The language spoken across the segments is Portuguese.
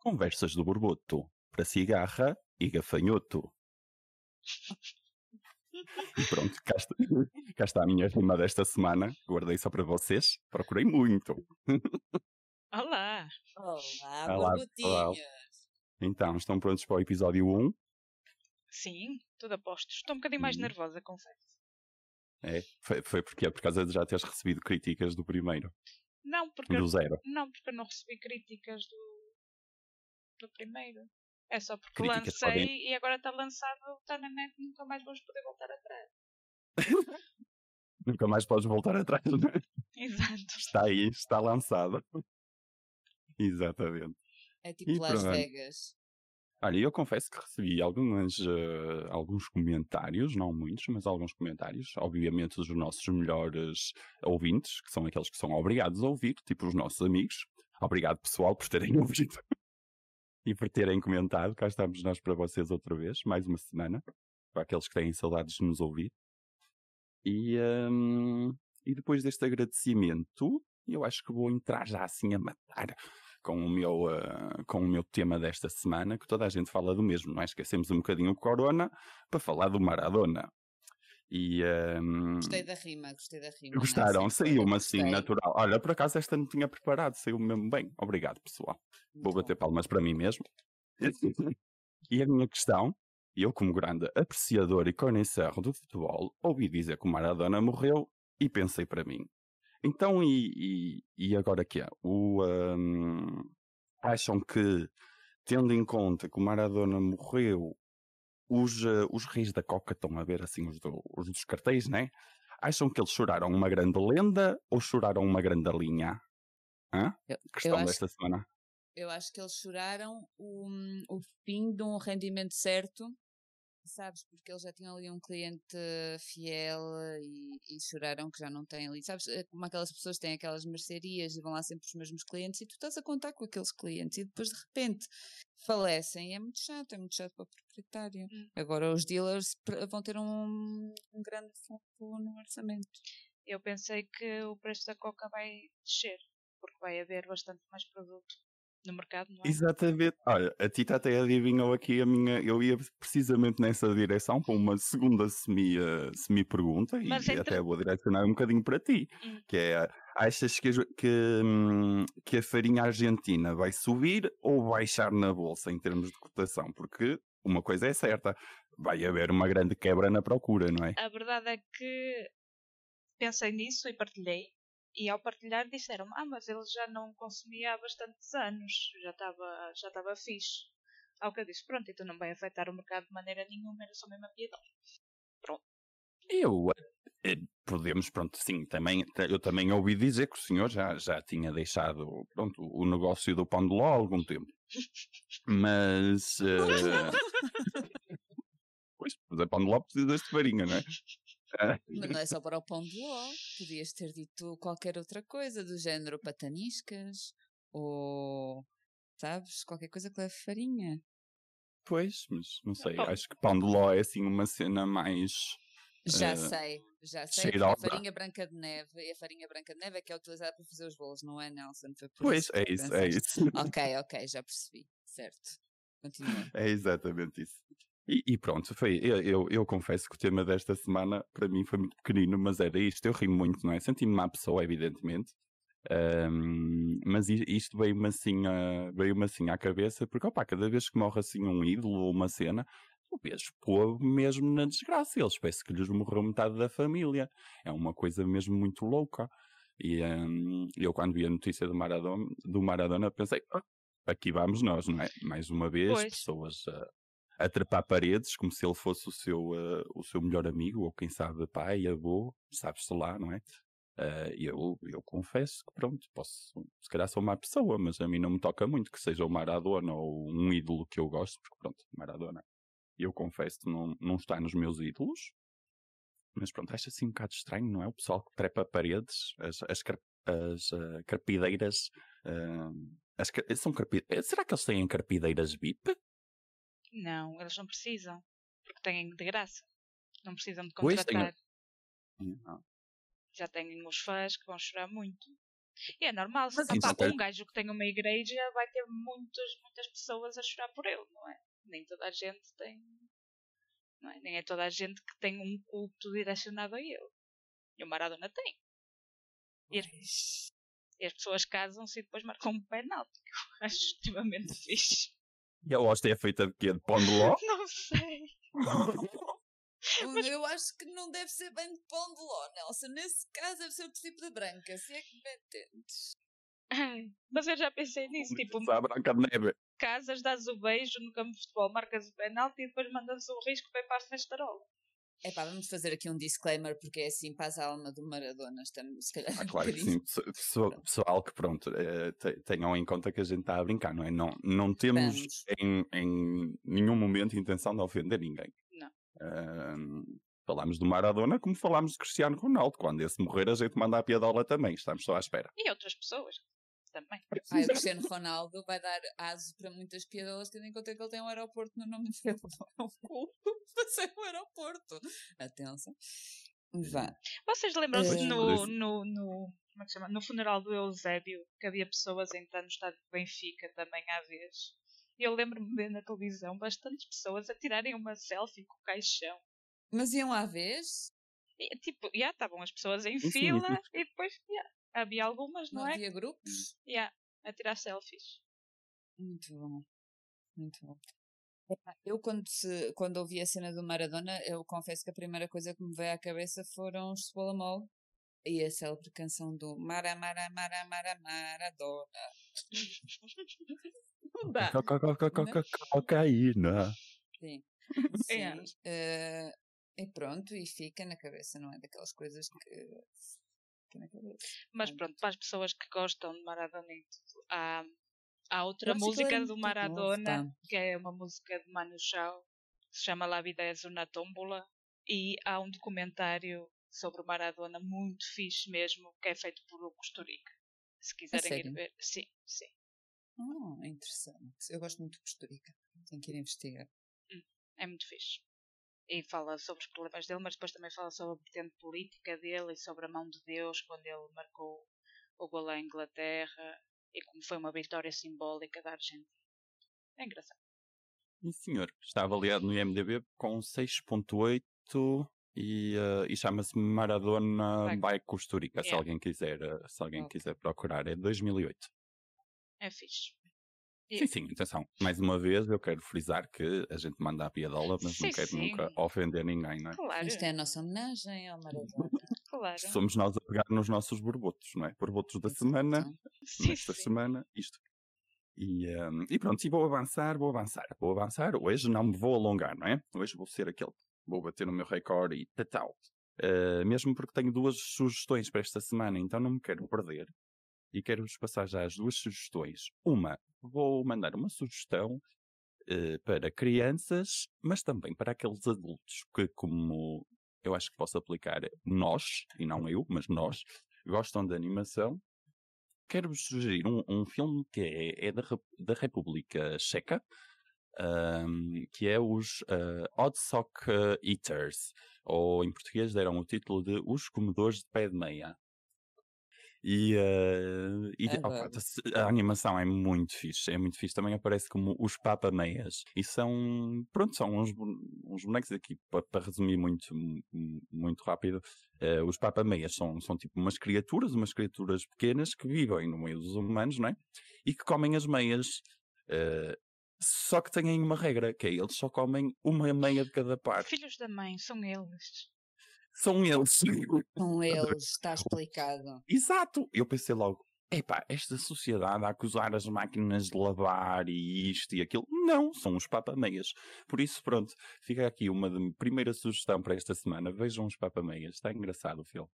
Conversas do Borboto, para cigarra e gafanhoto. E pronto, cá está, cá está a minha rima desta semana. Guardei só para vocês. Procurei muito. Olá! Olá, Olá. Então, estão prontos para o episódio 1? Sim, tudo a postos. Estou um bocadinho mais Hum. nervosa, confesso. É, foi, foi porque por causa de já teres recebido críticas do primeiro, Não, porque do zero. não, porque eu não recebi críticas do, do primeiro. É só porque Críticas lancei podem- e agora está lançado, está na net, nunca mais vamos poder voltar atrás. Nunca mais podes voltar atrás. não é? Exato. Está aí, está lançado. Exatamente. É tipo E Las pronto. Vegas. Olha, eu confesso que recebi algumas, eh, alguns comentários, não muitos, mas alguns comentários, obviamente dos nossos melhores ouvintes, que são aqueles que são obrigados a ouvir, tipo os nossos amigos. Obrigado, pessoal, por terem ouvido e por terem comentado. Cá estamos nós para vocês outra vez, mais uma semana, para aqueles que têm saudades de nos ouvir. E, hum, e depois deste agradecimento, eu acho que vou entrar já assim a matar com o meu, eh, com o meu tema desta semana, que toda a gente fala do mesmo, não é? Esquecemos um bocadinho o Corona para falar do Maradona. E hum, Gostei da rima, gostei da rima. gostaram, Não sei, saiu-me assim, gostei. natural. Olha, por acaso esta não tinha preparado, saiu mesmo bem. Obrigado, pessoal. Vou Muito bater bom. palmas para mim mesmo. e a minha questão, eu como grande apreciador e conhecedor do futebol, ouvi dizer que o Maradona morreu e pensei para mim. Então, e, e, e agora que é? O, hum, acham que, tendo em conta que o Maradona morreu, os, eh, os reis da Coca estão a ver assim os, do- os dos cartéis, né? Acham que eles choraram uma grande lenda ou choraram uma grande linha? Hã? Eu- Questão acho- desta semana. Eu acho que eles choraram o, o fim de um rendimento certo, sabes? Porque eles já tinham ali um cliente fiel e, e choraram que já não têm ali. Sabes? É Como aquelas pessoas têm aquelas mercearias e vão lá sempre os mesmos clientes e tu estás a contar com aqueles clientes e depois de repente falecem. E é muito chato, é muito chato para o proprietário. Hum. Agora os dealers vão ter um, um grande foco no orçamento. Eu pensei que o preço da coca vai descer, porque vai haver bastante mais produto no mercado, não é? Exatamente. Olha, a Tita até adivinhou aqui a minha. Eu ia precisamente nessa direção para uma segunda semi, eh, semi-pergunta e Mas entre- até vou direcionar um bocadinho para ti. Hum. Que é: achas que, que, hum, que a farinha argentina vai subir ou baixar na bolsa em termos de cotação? Porque uma coisa é certa, vai haver uma grande quebra na procura, não é? A verdade é que pensei nisso e partilhei. E ao partilhar disseram ah, mas ele já não consumia há bastantes anos, já estava já estava fixe. Ao que eu disse, pronto, então não vai afetar o mercado de maneira nenhuma, era só mesmo a piedade. Eu eh, podemos, pronto, sim, também, eu também ouvi dizer que o senhor já, já tinha deixado pronto, o negócio do pão de ló há algum tempo. Mas. eh, pois, fazer pão de ló precisa de farinha, não é? Mas não é só para o pão de ló. Podias ter dito qualquer outra coisa, do género pataniscas, ou sabes, qualquer coisa que leve farinha. Pois, mas não sei, acho que pão de ló é assim uma cena mais. Já Eh, sei, já sei. A farinha branca de neve, e a farinha branca de neve é que é utilizada para fazer os bolos, não é, Nelson? Foi por Pois, é isso, é pensaste. isso. Ok, ok, já percebi. Certo. Continua. É exatamente isso. E, e pronto, foi. Eu, eu, eu confesso que o tema desta semana para mim foi muito pequenino, mas era isto. Eu ri muito, não é? Senti-me má pessoa, evidentemente. Ahm, mas isto veio-me assim, a- veio assim à cabeça, porque opa, cada vez que morre assim um ídolo ou uma cena, o vejo povo mesmo na desgraça. Eles parece que lhes morreu metade da família. É uma coisa mesmo muito louca. E ahm, eu, quando vi a notícia do Maradona, do Maradona pensei, "Ah, aqui vamos nós, não é? Mais uma vez, Pois. pessoas a, a trepar paredes como se ele fosse o seu, eh, o seu melhor amigo, ou quem sabe pai, avô, sabes-se lá, não é? E eu, eu confesso que, pronto, posso, se calhar sou má pessoa, mas a mim não me toca muito que seja o Maradona ou um ídolo que eu gosto, porque, pronto, Maradona, eu confesso não, não está nos meus ídolos. Mas pronto, acho assim um bocado estranho, não é? O pessoal que trepa paredes, as, as, as, eh, carpideiras. eh, as são carpi- eh, Será que eles têm carpideiras VIP? Não, eles não precisam, porque têm de graça. Não precisam de Pois, contratar. Não. Já têm os fãs que vão chorar muito. E é normal, opá, então tem- um gajo que tem uma igreja vai ter muitas, muitas pessoas a chorar por ele, não é? Nem toda a gente tem. Não é? Nem é toda a gente que tem um culto direcionado a ele. E o Maradona tem. E as, e as pessoas casam-se e depois marcam um penalti, que eu acho extremamente fixe. E a hóstia é feita de quê? De pão de ló? Não sei. Um, Eu acho que não deve ser bem de pão de ló, Nelson. Nesse caso deve ser o princípio da branca, se é que me entendes. Mas eu já pensei nisso, tipo, a branca de neve. casas, dás o beijo no campo de futebol, marcas o penalti e depois mandas o risco para ir para festarola. Epá, vamos fazer aqui um disclaimer, porque é assim, passa a alma do Maradona, estamos se calhar Ah, um claro que sim. Pessoa- pessoa- Pessoal que, pronto, eh, te- tenham em conta que a gente está a brincar, não é? Não, não temos em, em nenhum momento intenção de ofender ninguém. Não. Ahm, falámos do Maradona como falámos de Cristiano Ronaldo. Quando esse morrer, a gente manda a piadola também. Estamos só à espera. E outras pessoas também. Ai, o Cristiano Ronaldo vai dar aso para muitas piadolas, tendo em conta que ele tem um aeroporto no nome dele. É um culto para ser um aeroporto. Atenção. Vá. Vocês lembram-se Eh, no, Mas- no, no, como é que se chama? no funeral do Eusébio que havia pessoas a entrar no estádio de Benfica também à vez? Eu lembro-me de ver na televisão bastantes pessoas a tirarem uma selfie com o caixão. Mas iam à vez? E, tipo, já estavam as pessoas em fila e depois já, havia algumas, não, Não é? havia grupos? Já, a tirar selfies. Muito bom. Muito bom. Eu, quando, se, quando ouvi a cena do Maradona, eu confesso que a primeira coisa que me veio à cabeça foram os Spolamol e a célebre canção do Mara, Mara, Mara, Mara, Maradona. Não dá. Co- co- co- co- co- co- Cocaína. Sim. É. Sim. Eh, e pronto, e fica na cabeça, não é? Daquelas coisas que. Mas Pronto. para as pessoas que gostam de Maradona e tudo, há, há outra música é do muito Maradona, novo, que é uma música de Manu Chao, que se chama La Vida es una tómbola, e há um documentário sobre o Maradona muito fixe mesmo, que é feito por o Costa Rica. Se quiserem ir ver. Sim, sim. Oh, interessante. Eu gosto muito de Costa Rica. Tenho que ir investigar. É muito fixe. E fala sobre os problemas dele, mas depois também fala sobre a vertente política dele e sobre a mão de Deus quando ele marcou o gol à Inglaterra e como foi uma vitória simbólica da Argentina. É engraçado. Sim, senhor. Está avaliado no IMDB com 6.8 e, eh, e chama-se Maradona Vai. by Costa Rica, se alguém quiser, eh, se alguém Ok. quiser procurar. É de 2008. É fixe. Sim, sim, atenção. Mais uma vez, eu quero frisar que a gente manda a piadola, mas não Sim, quero sim. nunca ofender ninguém, não é? Claro, Isto é a nossa homenagem ao Maradona. claro. Somos nós a pegar nos nossos borbotos, não é? Borbotos da semana, Sim, nesta sim. semana, isto. E, ehm, e pronto, e vou avançar, vou avançar, vou avançar. Hoje não me vou alongar, não é? Hoje vou ser aquele, vou bater no meu recorde e tal. Uh, mesmo porque tenho duas sugestões para esta semana, então não me quero perder. E quero-vos passar já as duas sugestões. Uma, vou mandar uma sugestão eh, para crianças, mas também para aqueles adultos que, como eu acho que posso aplicar nós, e não eu, mas nós, gostam de animação. Quero-vos sugerir um, um filme que é, é da, da República Checa, ahm, que é os ah, Odd Sock ah, Eaters, ou em português deram o título de Os Comedores de Pé de Meia. E, ah, e opa, a animação é muito fixe, é muito fixe. Também aparece como os Papa Meias. E são, pronto, são uns, uns bonecos aqui, para, resumir muito, mu- muito rápido. eh, os Papa Meias são, são tipo umas criaturas, umas criaturas pequenas que vivem no meio dos humanos, não é? E que comem as meias. eh, só que têm uma regra, que é eles só comem uma meia de cada parte. Filhos da mãe, são eles. São eles. Com eles, está explicado. Exato! Eu pensei logo, epá, esta sociedade a acusar as máquinas de lavar e isto e aquilo. Não, são os papameias. Por isso, pronto, fica aqui uma de- primeira sugestão para esta semana. Vejam os papameias. Está engraçado o filme.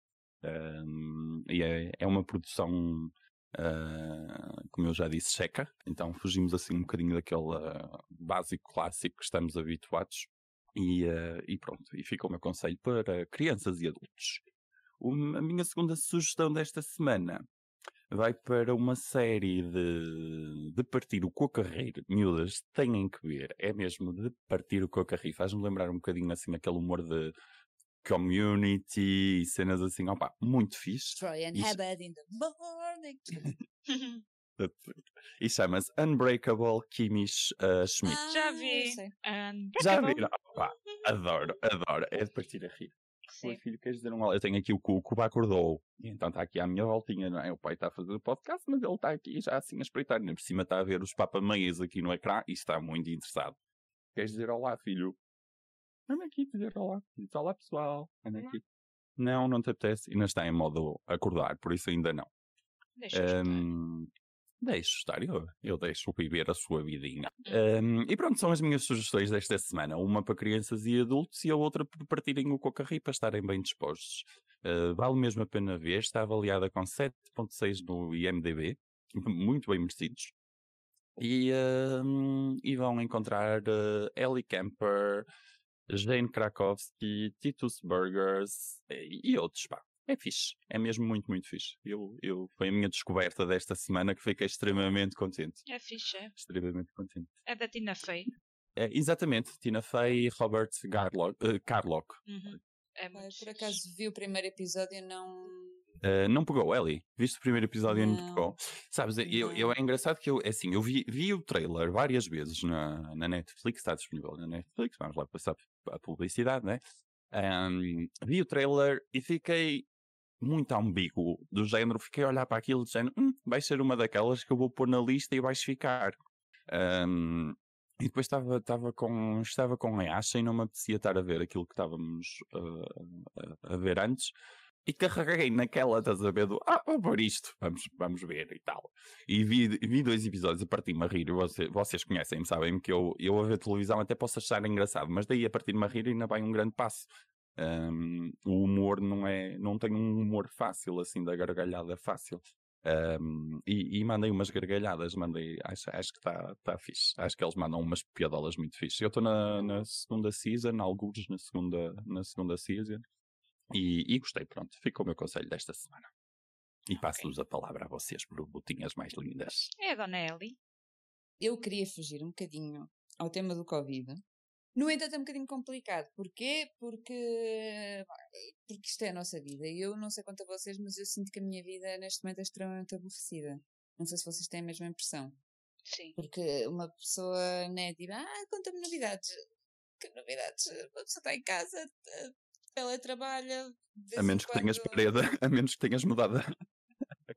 Ahm, e é, é uma produção, ah, como eu já disse, checa. Então fugimos assim um bocadinho daquele ah, básico clássico que estamos habituados. E, ah, e pronto, e fica o meu conselho para crianças e adultos. Uma- a minha segunda sugestão desta semana vai para uma série de, de partir o cocarreiro. Miúdas, têm que ver. É mesmo de partir o cocarreiro. Faz-me lembrar um bocadinho assim aquele humor de community e cenas assim, opa, muito fixe. Troy and Isso- Habad in the morning. E chama-se Unbreakable Kimish uh, Schmidt. Já Ah, eu vi. Já viram? Opa, adoro, adoro. É de partir a rir. Sim. Oi, filho, queres dizer um olá? Eu tenho aqui o cu, o Cuba acordou. E então está aqui à minha voltinha, não é? O pai está a fazer o podcast, mas ele está aqui já assim a espreitar. Ainda por cima está a ver os papameias aqui no ecrã e está muito interessado. Queres dizer olá, filho? Anda aqui dizer olá. Diz olá, pessoal. Anda aqui. Não, não te apetece. Ainda está em modo acordar, por isso ainda não. Deixa. Hum, deixo estar, eu, eu deixo viver a sua vidinha. Hum, e pronto, são as minhas sugestões desta semana. Uma para crianças e adultos e a outra para partirem o cocarri para estarem bem dispostos. Uh, vale mesmo a pena ver, está avaliada com 7.6 no IMDB, muito bem merecidos. E, hum, e vão encontrar uh, Ellie Kemper, Jane Krakowski, Titus Burgers e, e outros, pá. É fixe. É mesmo muito, muito fixe. Eu, eu, foi a minha descoberta desta semana que fiquei extremamente contente. É fixe, é. Extremamente contente. É da Tina Fey. É, exatamente. Tina Fey e Robert Garlock, eh, Carlock. Uhum. É muito por fixe. acaso vi o primeiro episódio e não. Eh, não pegou, Ellie? Viste o primeiro episódio e não te Não. pegou? Sabes, eu, eu, é engraçado que eu, é assim, eu vi, vi o trailer várias vezes na, na Netflix, está disponível na Netflix, vamos lá passar a publicidade, né? Ahm, vi o trailer e fiquei muito ambíguo, do género, fiquei a olhar para aquilo, do género, hum, vai ser uma daquelas que eu vou pôr na lista e vais ficar. Ahm, e depois estava, estava, com, estava com a Asha e não me apetecia estar a ver aquilo que estávamos ah, a, a ver antes. E carreguei naquela, estás a ver, do, ah, vou pôr isto, vamos, vamos ver e tal. E vi, vi dois episódios a partir-me a rir. Vocês, vocês conhecem-me, sabem que eu, eu a ver televisão até posso achar engraçado, mas daí a partir-me a rir ainda vai um grande passo. Um, o humor não é, não tem um humor fácil, assim, da gargalhada fácil. Um, e, e mandei umas gargalhadas, mandei, acho, acho que está tá fixe. Acho que eles mandam umas piadolas muito fixe. Eu estou na, na segunda season, alguns na segunda, na segunda season. E, e gostei, pronto. Fica o meu conselho desta semana. E passo-vos a palavra a vocês, botinhas mais lindas. É a Dona Ellie. Eu queria fugir um bocadinho ao tema do Covid. No entanto, é um bocadinho complicado. Porquê? Porque, porque isto é a nossa vida. E eu não sei quanto a vocês, mas eu sinto que a minha vida neste momento é extremamente aborrecida. Não sei se vocês têm a mesma impressão. Sim. Porque uma pessoa, né, tipo, ah, conta-me novidades. Que novidades? Uma pessoa está em casa, eh, teletrabalha. de vez A menos que tenhas quando- parede, a menos que tenhas mudado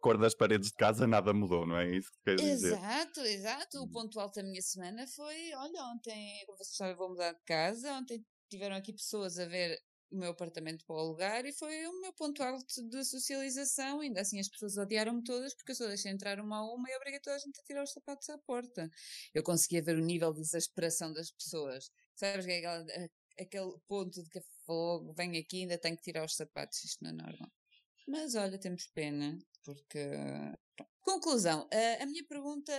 cor das paredes de casa, nada mudou, não é isso que queres dizer? Exato, exato. O Hum. ponto alto da minha semana foi: olha, ontem, sabem, vou mudar de casa. Ontem tiveram aqui pessoas a ver o meu apartamento para alugar e foi o meu ponto alto de socialização. Ainda assim, as pessoas odiaram-me todas porque eu só deixei entrar uma a uma e obriguei toda a gente a tirar os sapatos à porta. Eu conseguia ver o nível de exasperação das pessoas. Sabes que é aquela, aquele ponto de que fogo, vem aqui ainda tenho que tirar os sapatos, isto não é normal. Mas olha, temos pena, porque. pronto. Conclusão, a, a minha pergunta,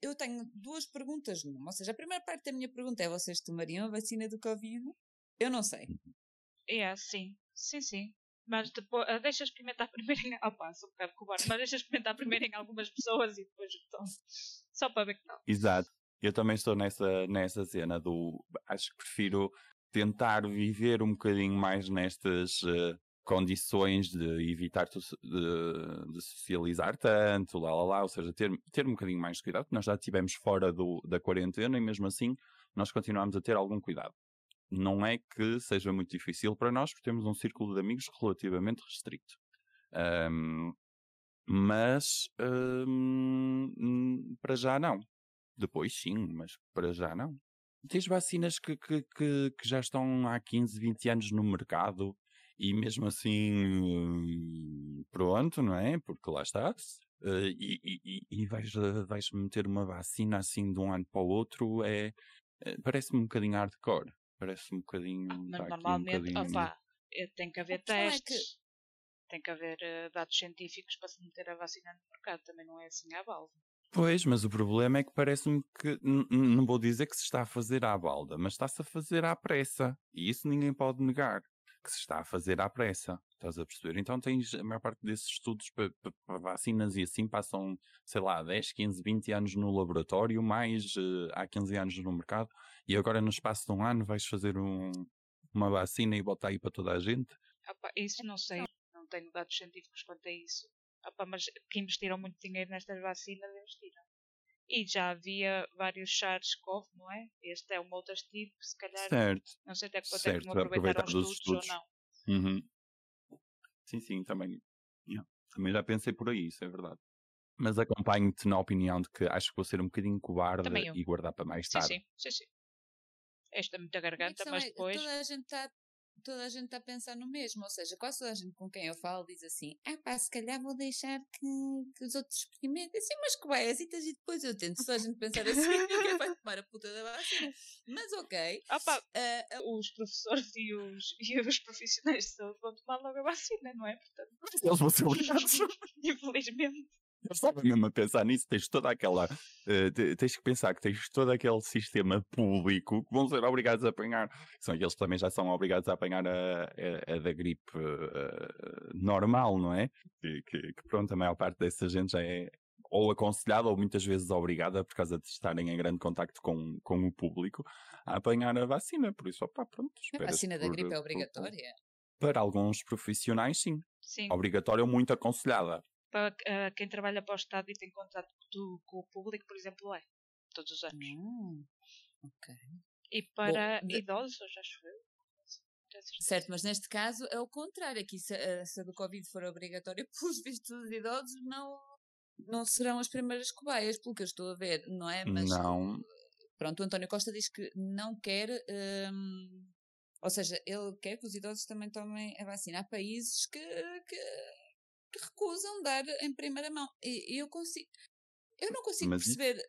eu tenho duas perguntas numa. Ou seja, a primeira parte da minha pergunta é: vocês tomariam a vacina do Covid? Eu não sei. É, sim. Sim, sim. Mas depois, ah, deixa experimentar primeiro em. Opa, sou um bocado cobarde, mas deixa experimentar primeiro em algumas pessoas e depois então. Só para ver que tal. Exato. Eu também estou nessa, nessa cena do. Acho que prefiro tentar viver um bocadinho mais nestas eh, condições de evitar de, de socializar tanto, lá lá lá, ou seja, ter, ter um bocadinho mais de cuidado, porque nós já estivemos fora do, da quarentena e mesmo assim nós continuamos a ter algum cuidado. Não é que seja muito difícil para nós, porque temos um círculo de amigos relativamente restrito. Ahm, mas ahm, para já não. Depois sim, mas para já não. Tens vacinas que, que, que, que já estão há 15, 20 anos no mercado e mesmo assim pronto, não é? Porque lá está. Eh, e e, e- vais, eh, vais meter uma vacina assim de um ano para o outro é, é- parece-me um bocadinho hardcore. Parece-me um bocadinho. Ah, Mas aqui um normalmente, bocadinho- opa, eh, tem que haver questão é que- testes. Tem que haver eh, dados científicos para se meter a vacina no mercado. Também não é assim à balda. Pois, mas o problema é que parece-me que, não vou dizer que se está a fazer à balda, mas está-se a fazer à pressa. E isso ninguém pode negar, que se está a fazer à pressa. Estás a perceber? Então tens a maior parte desses estudos para, para- vacinas e assim passam, sei lá, 10, 15, 20 anos no laboratório, mais eh, há 15 anos no mercado, e agora no espaço de um ano vais fazer um, uma vacina e bota aí para toda a gente? Opa, isso não sei, não tenho dados científicos quanto a isso. Opa, mas que investiram muito dinheiro nestas vacinas, investiram. E já havia vários SARS-CoV, não é? Este é uma outra tipo, se calhar. Certo. Não sei até que quanto certo. é que não aproveitaram aproveitar os os estudos, estudos. ou não. Uhum. Sim, sim, também. yeah, Também já pensei por aí, isso é verdade. Mas acompanho-te na opinião de que acho que vou ser um bocadinho cobarde e guardar para mais Sim, tarde. sim, sim, sim. Esta é muita A garganta, mas é, depois. toda a gente está toda a gente está a pensar no mesmo, ou seja, quase toda a gente com quem eu falo diz assim, ah pá, se calhar vou deixar que, que os outros experimentem, assim, mas que vai, assim, e depois eu tento, se toda a gente pensar assim, ninguém vai tomar a puta da vacina, mas ok, ah, ah, os professores e os, e os profissionais de saúde vão tomar logo a vacina, não é? Portanto, Eles vão ser obrigados. infelizmente. Eu estava mesmo a pensar nisso, tens toda aquela. te- tens que pensar que tens todo aquele sistema público que vão ser obrigados a apanhar. São aqueles que também já são obrigados a apanhar a, a- a da gripe eh, normal, não é? Que, que- que, pronto, a maior parte dessa gente já é ou aconselhada ou muitas vezes obrigada, por causa de estarem em grande contacto com, com o público, a apanhar a vacina. Por isso, opá, pronto. a vacina da por- gripe é por- obrigatória. Para alguns profissionais, sim. Sim, Obrigatória ou muito aconselhada. Para ah, quem trabalha para o Estado e tem contato do- com o público, por exemplo, é. Todos os anos. Ah, ok. E para de- idosos, acho eu. Certo, mas neste caso é o contrário. Aqui, se, a- se a do Covid for obrigatória, pelos vistos dos idosos, não, não serão as primeiras cobaias, pelo que eu estou a ver, não é? Mas Não. pronto, o António Costa diz que não quer. hum, ou seja, ele quer que os idosos também tomem a vacina. Há países que, que recusam dar em primeira mão. E, e eu consigo. Eu não consigo Mas perceber.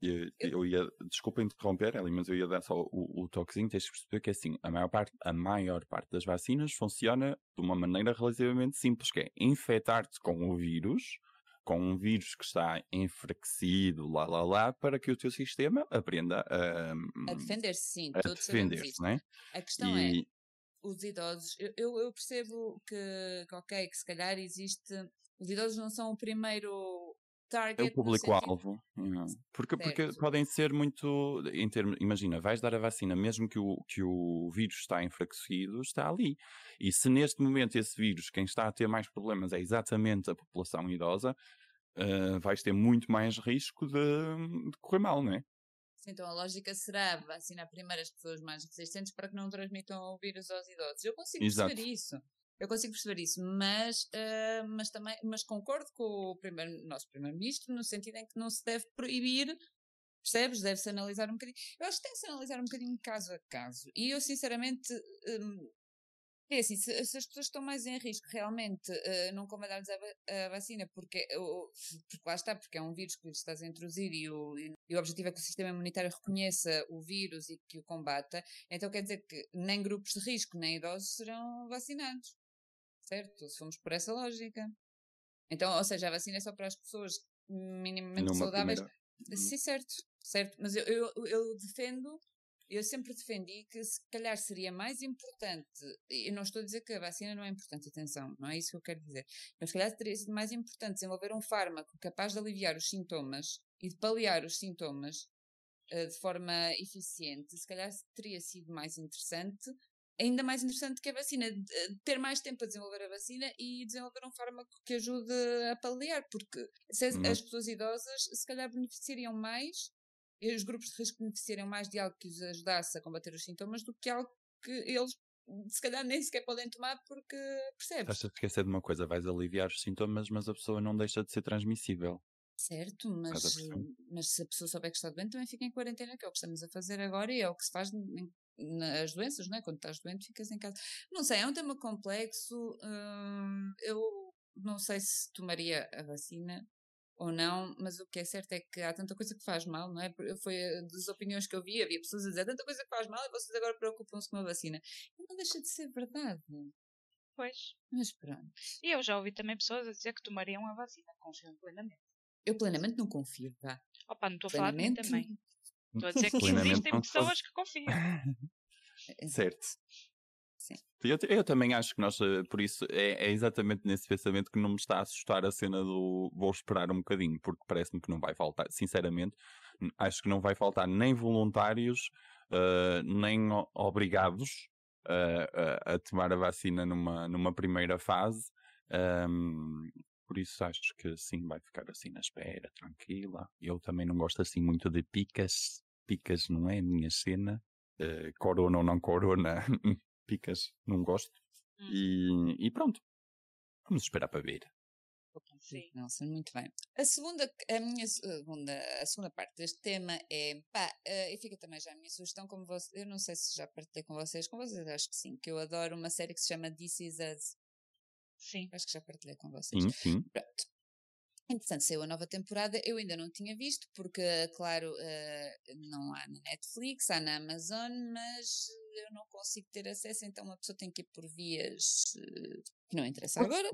Eu, Eu- ia, desculpa interromper, Eli, mas eu ia dar só o, o toquezinho. Tens que perceber que assim, a maior, parte, a maior parte das vacinas funciona de uma maneira relativamente simples, que é infectar-te com o vírus, com um vírus que está enfraquecido, lá, lá, lá, para que o teu sistema aprenda a, A defender-se, sim, a defender-se, isto. não é? A questão é. Os idosos, eu, eu, eu percebo que, que, ok, que se calhar existe. Os idosos não são o primeiro target. É o público-alvo. Porque, porque podem ser muito. Em termos, imagina, vais dar a vacina, mesmo que o, que o vírus está enfraquecido, está ali. E se neste momento esse vírus, quem está a ter mais problemas é exatamente a população idosa, ah, vais ter muito mais risco de, de correr mal, não é? Então a lógica será vacinar primeiro as pessoas mais resistentes para que não transmitam o vírus aos idosos. Eu consigo Exato. perceber isso. Eu consigo perceber isso, mas, ah, mas também mas concordo com o primeiro, nosso primeiro-ministro no sentido em que não se deve proibir, percebes? Deve-se analisar um bocadinho. Eu acho que tem-se analisar um bocadinho caso a caso. E eu, sinceramente, hum, é assim, se, se as pessoas estão mais em risco realmente eh, não convém dar-lhes a, a vacina porque, o- porque lá está, porque é um vírus que lhes estás a introduzir e o, e o objetivo é que o sistema imunitário reconheça o vírus e que o combata, então quer dizer que nem grupos de risco nem idosos serão vacinados. Certo? Se formos por essa lógica. Então, ou seja, a vacina é só para as pessoas minimamente Numa saudáveis. primeira- Sim, certo, certo. Mas eu, eu, eu defendo, eu sempre defendi que se calhar seria mais importante, e eu não estou a dizer que a vacina não é importante, atenção, não é isso que eu quero dizer, mas se calhar teria sido mais importante desenvolver um fármaco capaz de aliviar os sintomas e de paliar os sintomas eh, de forma eficiente, se calhar teria sido mais interessante, ainda mais interessante que a vacina, de ter mais tempo a desenvolver a vacina e desenvolver um fármaco que ajude a paliar, porque as, Uhum. as pessoas idosas se calhar beneficiariam mais, os grupos de risco beneficiariam mais de algo que os ajudasse a combater os sintomas do que algo que eles se calhar nem sequer podem tomar porque percebes? Estás a esquecer de uma coisa, vais aliviar os sintomas, mas a pessoa não deixa de ser transmissível. Certo, mas, mas se a pessoa souber que está doente, também fica em quarentena, que é o que estamos a fazer agora e é o que se faz nas doenças, não é? Quando estás doente, ficas em casa. Não sei, é um tema complexo. hum, eu não sei se tomaria a vacina ou não, mas o que é certo é que há tanta coisa que faz mal, não é? Foi eh, das opiniões que eu vi, havia pessoas a dizer tanta coisa que faz mal e vocês agora preocupam-se com a vacina. E não deixa de ser verdade. Pois. Mas pronto. E eu já ouvi também pessoas a dizer que tomariam a vacina, confiam plenamente. Eu plenamente não confio, vá. Opa, não estou a falar de mim também. Estou a dizer que existem pessoas que confiam. Certo. Sim. Eu, eu também acho que nós, eh, por isso, é, é exatamente nesse pensamento que não me está a assustar a cena do vou esperar um bocadinho, porque parece-me que não vai faltar, sinceramente, acho que não vai faltar nem voluntários, eh, nem obrigados a, a, tomar a vacina numa, numa primeira fase. Um, por isso acho que sim, vai ficar assim na espera, tranquila. Eu também não gosto assim muito de picas. Picas não é a minha cena. Uh, corona ou não corona, picas não gosto. Hum. E, e pronto. Vamos esperar para ver. Sim. Nelson, muito bem. A segunda, a minha segunda, a segunda parte deste tema é, pá, uh, e fica também já a minha sugestão, como você, eu não sei se já partilhei com vocês, com vocês acho que sim, que eu adoro uma série que se chama This Is Us. Sim. Acho que já partilhei com vocês. Sim, sim. Pronto. Entretanto, saiu a nova temporada, eu ainda não tinha visto, porque, claro, uh, não há na Netflix, há na Amazon, mas eu não consigo ter acesso, então uma pessoa tem que ir por vias uh, que não interessa agora.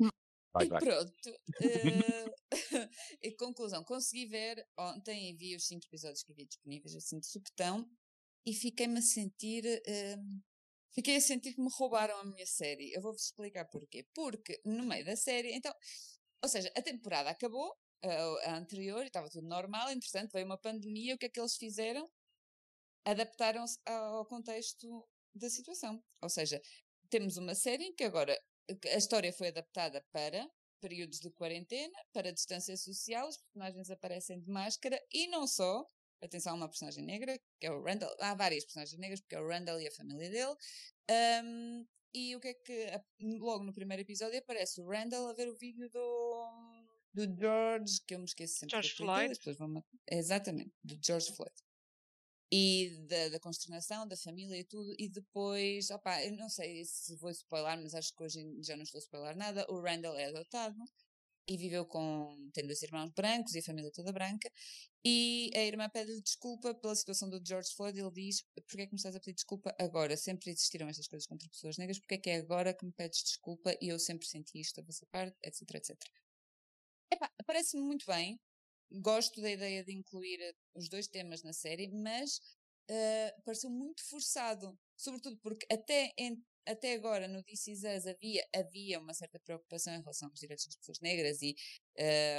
Vai, e vai. pronto. Uh, e conclusão, consegui ver ontem e vi os cinco episódios que havia disponíveis assim de subtão e fiquei-me a sentir. Uh, fiquei a sentir que me roubaram a minha série. Eu vou-vos explicar porquê. Porque no meio da série, então, ou seja, a temporada acabou, a, a anterior, estava tudo normal, entretanto veio uma pandemia, o que é que eles fizeram? Adaptaram-se ao contexto da situação. Ou seja, temos uma série em que agora a história foi adaptada para períodos de quarentena, para distância social, os personagens aparecem de máscara e não só. Atenção, uma personagem negra, que é o Randall. Há várias personagens negras, porque é o Randall e a família dele. Um, e o que é que. Logo no primeiro episódio aparece o Randall a ver o vídeo do. do George, que eu me esqueço sempre. George Floyd. Vão... Exatamente, do George Floyd e da, da, consternação da família e tudo, e depois, opá, eu não sei se vou spoiler, mas acho que hoje já não estou a spoiler nada, o Randall é adotado e viveu com, tem dois irmãos brancos e a família toda branca, e a irmã pede-lhe desculpa pela situação do George Floyd, ele diz, porquê é que me estás a pedir desculpa agora? Sempre existiram estas coisas contra pessoas negras, porquê é que é agora que me pedes desculpa e eu sempre senti isto da vossa parte, etc, etc. Epá, parece-me muito bem, gosto da ideia de incluir eh, os dois temas na série, mas uh, pareceu muito forçado. Sobretudo porque até, em, até agora no This havia, havia uma certa preocupação em relação aos direitos das pessoas negras e,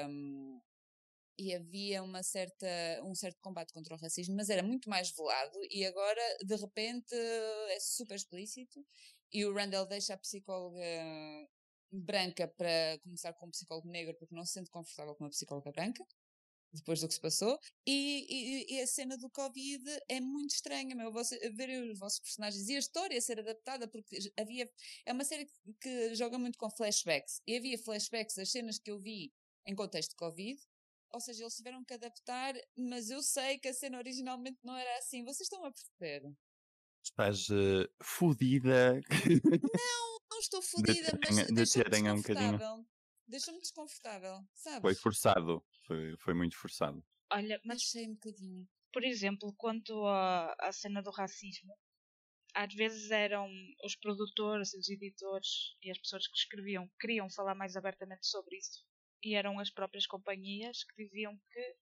um, e havia uma certa, um certo combate contra o racismo, mas era muito mais velado e agora, de repente, é super explícito e o Randall deixa a psicóloga branca para começar com um psicólogo negro porque não se sente confortável com uma psicóloga branca depois do que se passou. E, e, e, a cena do Covid é muito estranha, meu. Você, ver os vossos personagens e a história ser adaptada, porque havia. É uma série que joga muito com flashbacks. E havia flashbacks das cenas que eu vi em contexto de Covid. Ou seja, eles tiveram que adaptar, mas eu sei que a cena originalmente não era assim. Vocês estão a perceber? Estás uh, fodida. Não, não estou fodida, mas de deixa-me um bocadinho. Deixou-me desconfortável, sabes? Foi forçado. Foi, foi muito forçado. Olha, mas. Achei um bocadinho. Por exemplo, quanto à, à cena do racismo, às vezes eram os produtores, os editores e as pessoas que escreviam queriam falar mais abertamente sobre isso e eram as próprias companhias que diziam que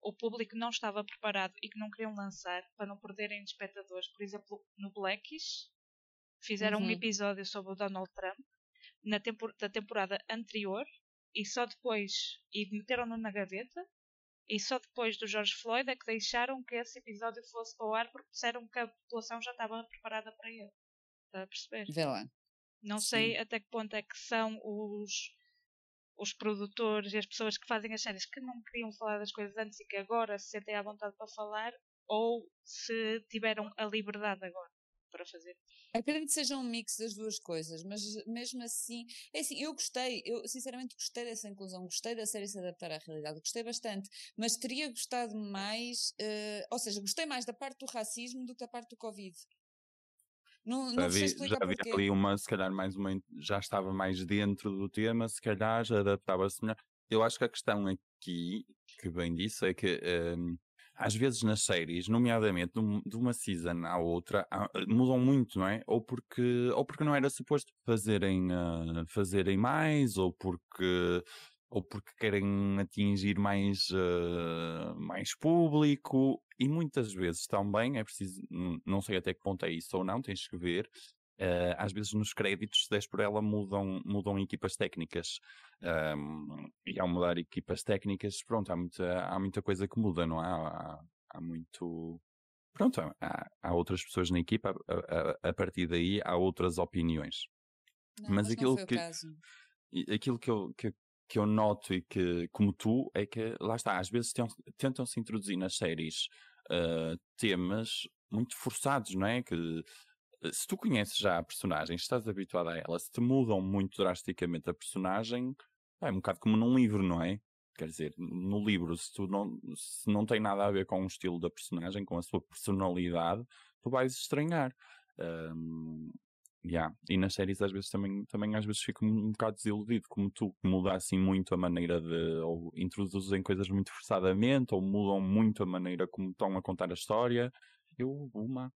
o público não estava preparado e que não queriam lançar para não perderem espectadores. Por exemplo, no Blackish fizeram uhum. um episódio sobre o Donald Trump na tempor da temporada anterior e só depois e meteram-no na gaveta e só depois do George Floyd é que deixaram que esse episódio fosse para o ar porque disseram que a população já estava preparada para ele. Está a perceber? Vê lá. Não Sim. sei até que ponto é que são os, os produtores e as pessoas que fazem as séries que não queriam falar das coisas antes e que agora se sentem à vontade para falar ou se tiveram a liberdade agora para fazer. Acredito que seja um mix das duas coisas, mas mesmo assim, é assim, eu gostei, eu sinceramente gostei dessa inclusão, gostei da série se adaptar à realidade, gostei bastante, mas teria gostado mais, uh, ou seja, gostei mais da parte do racismo do que da parte do Covid. Não, não já vi, já havia ali uma, se calhar mais uma, já estava mais dentro do tema, se calhar já adaptava-se melhor. Eu acho que a questão aqui, que bem disse, é que um, às vezes nas séries, nomeadamente de uma season à outra, mudam muito, não é? Ou porque, ou porque não era suposto fazerem, uh, fazerem mais, ou porque, ou porque querem atingir mais, uh, mais público, e muitas vezes também é preciso, não sei até que ponto é isso ou não, tens que ver, Uh, às vezes nos créditos, se des por ela, mudam, mudam equipas técnicas. Um, e ao mudar equipas técnicas, pronto, há muita, há muita coisa que muda, não é? Há, há muito. pronto, há, há outras pessoas na equipa, a, a, a partir daí há outras opiniões. Não, Mas mas, aquilo que- aquilo que eu, que, que eu noto e que, como tu, é que, lá está, às vezes tentam- tentam-se introduzir nas séries ah, temas muito forçados, não é? Que se tu conheces já a personagem, estás habituado a ela, se te mudam muito drasticamente a personagem, é um bocado como num livro, não é? Quer dizer, no livro, se tu não, se não tem nada a ver com o estilo da personagem, com a sua personalidade, tu vais estranhar. Ahm, Yeah. E nas séries às vezes também, também às vezes fico um bocado desiludido, como tu, muda assim muito a maneira de, ou introduzem coisas muito forçadamente, ou mudam muito a maneira como estão a contar a história. Eu, uma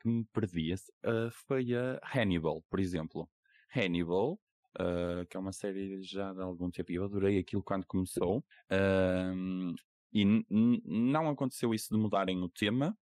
que me perdi uh, foi a Hannibal, por exemplo. Hannibal, uh, que é uma série já de algum tempo, eu adorei aquilo quando começou. Um, e não aconteceu isso de mudarem o tema,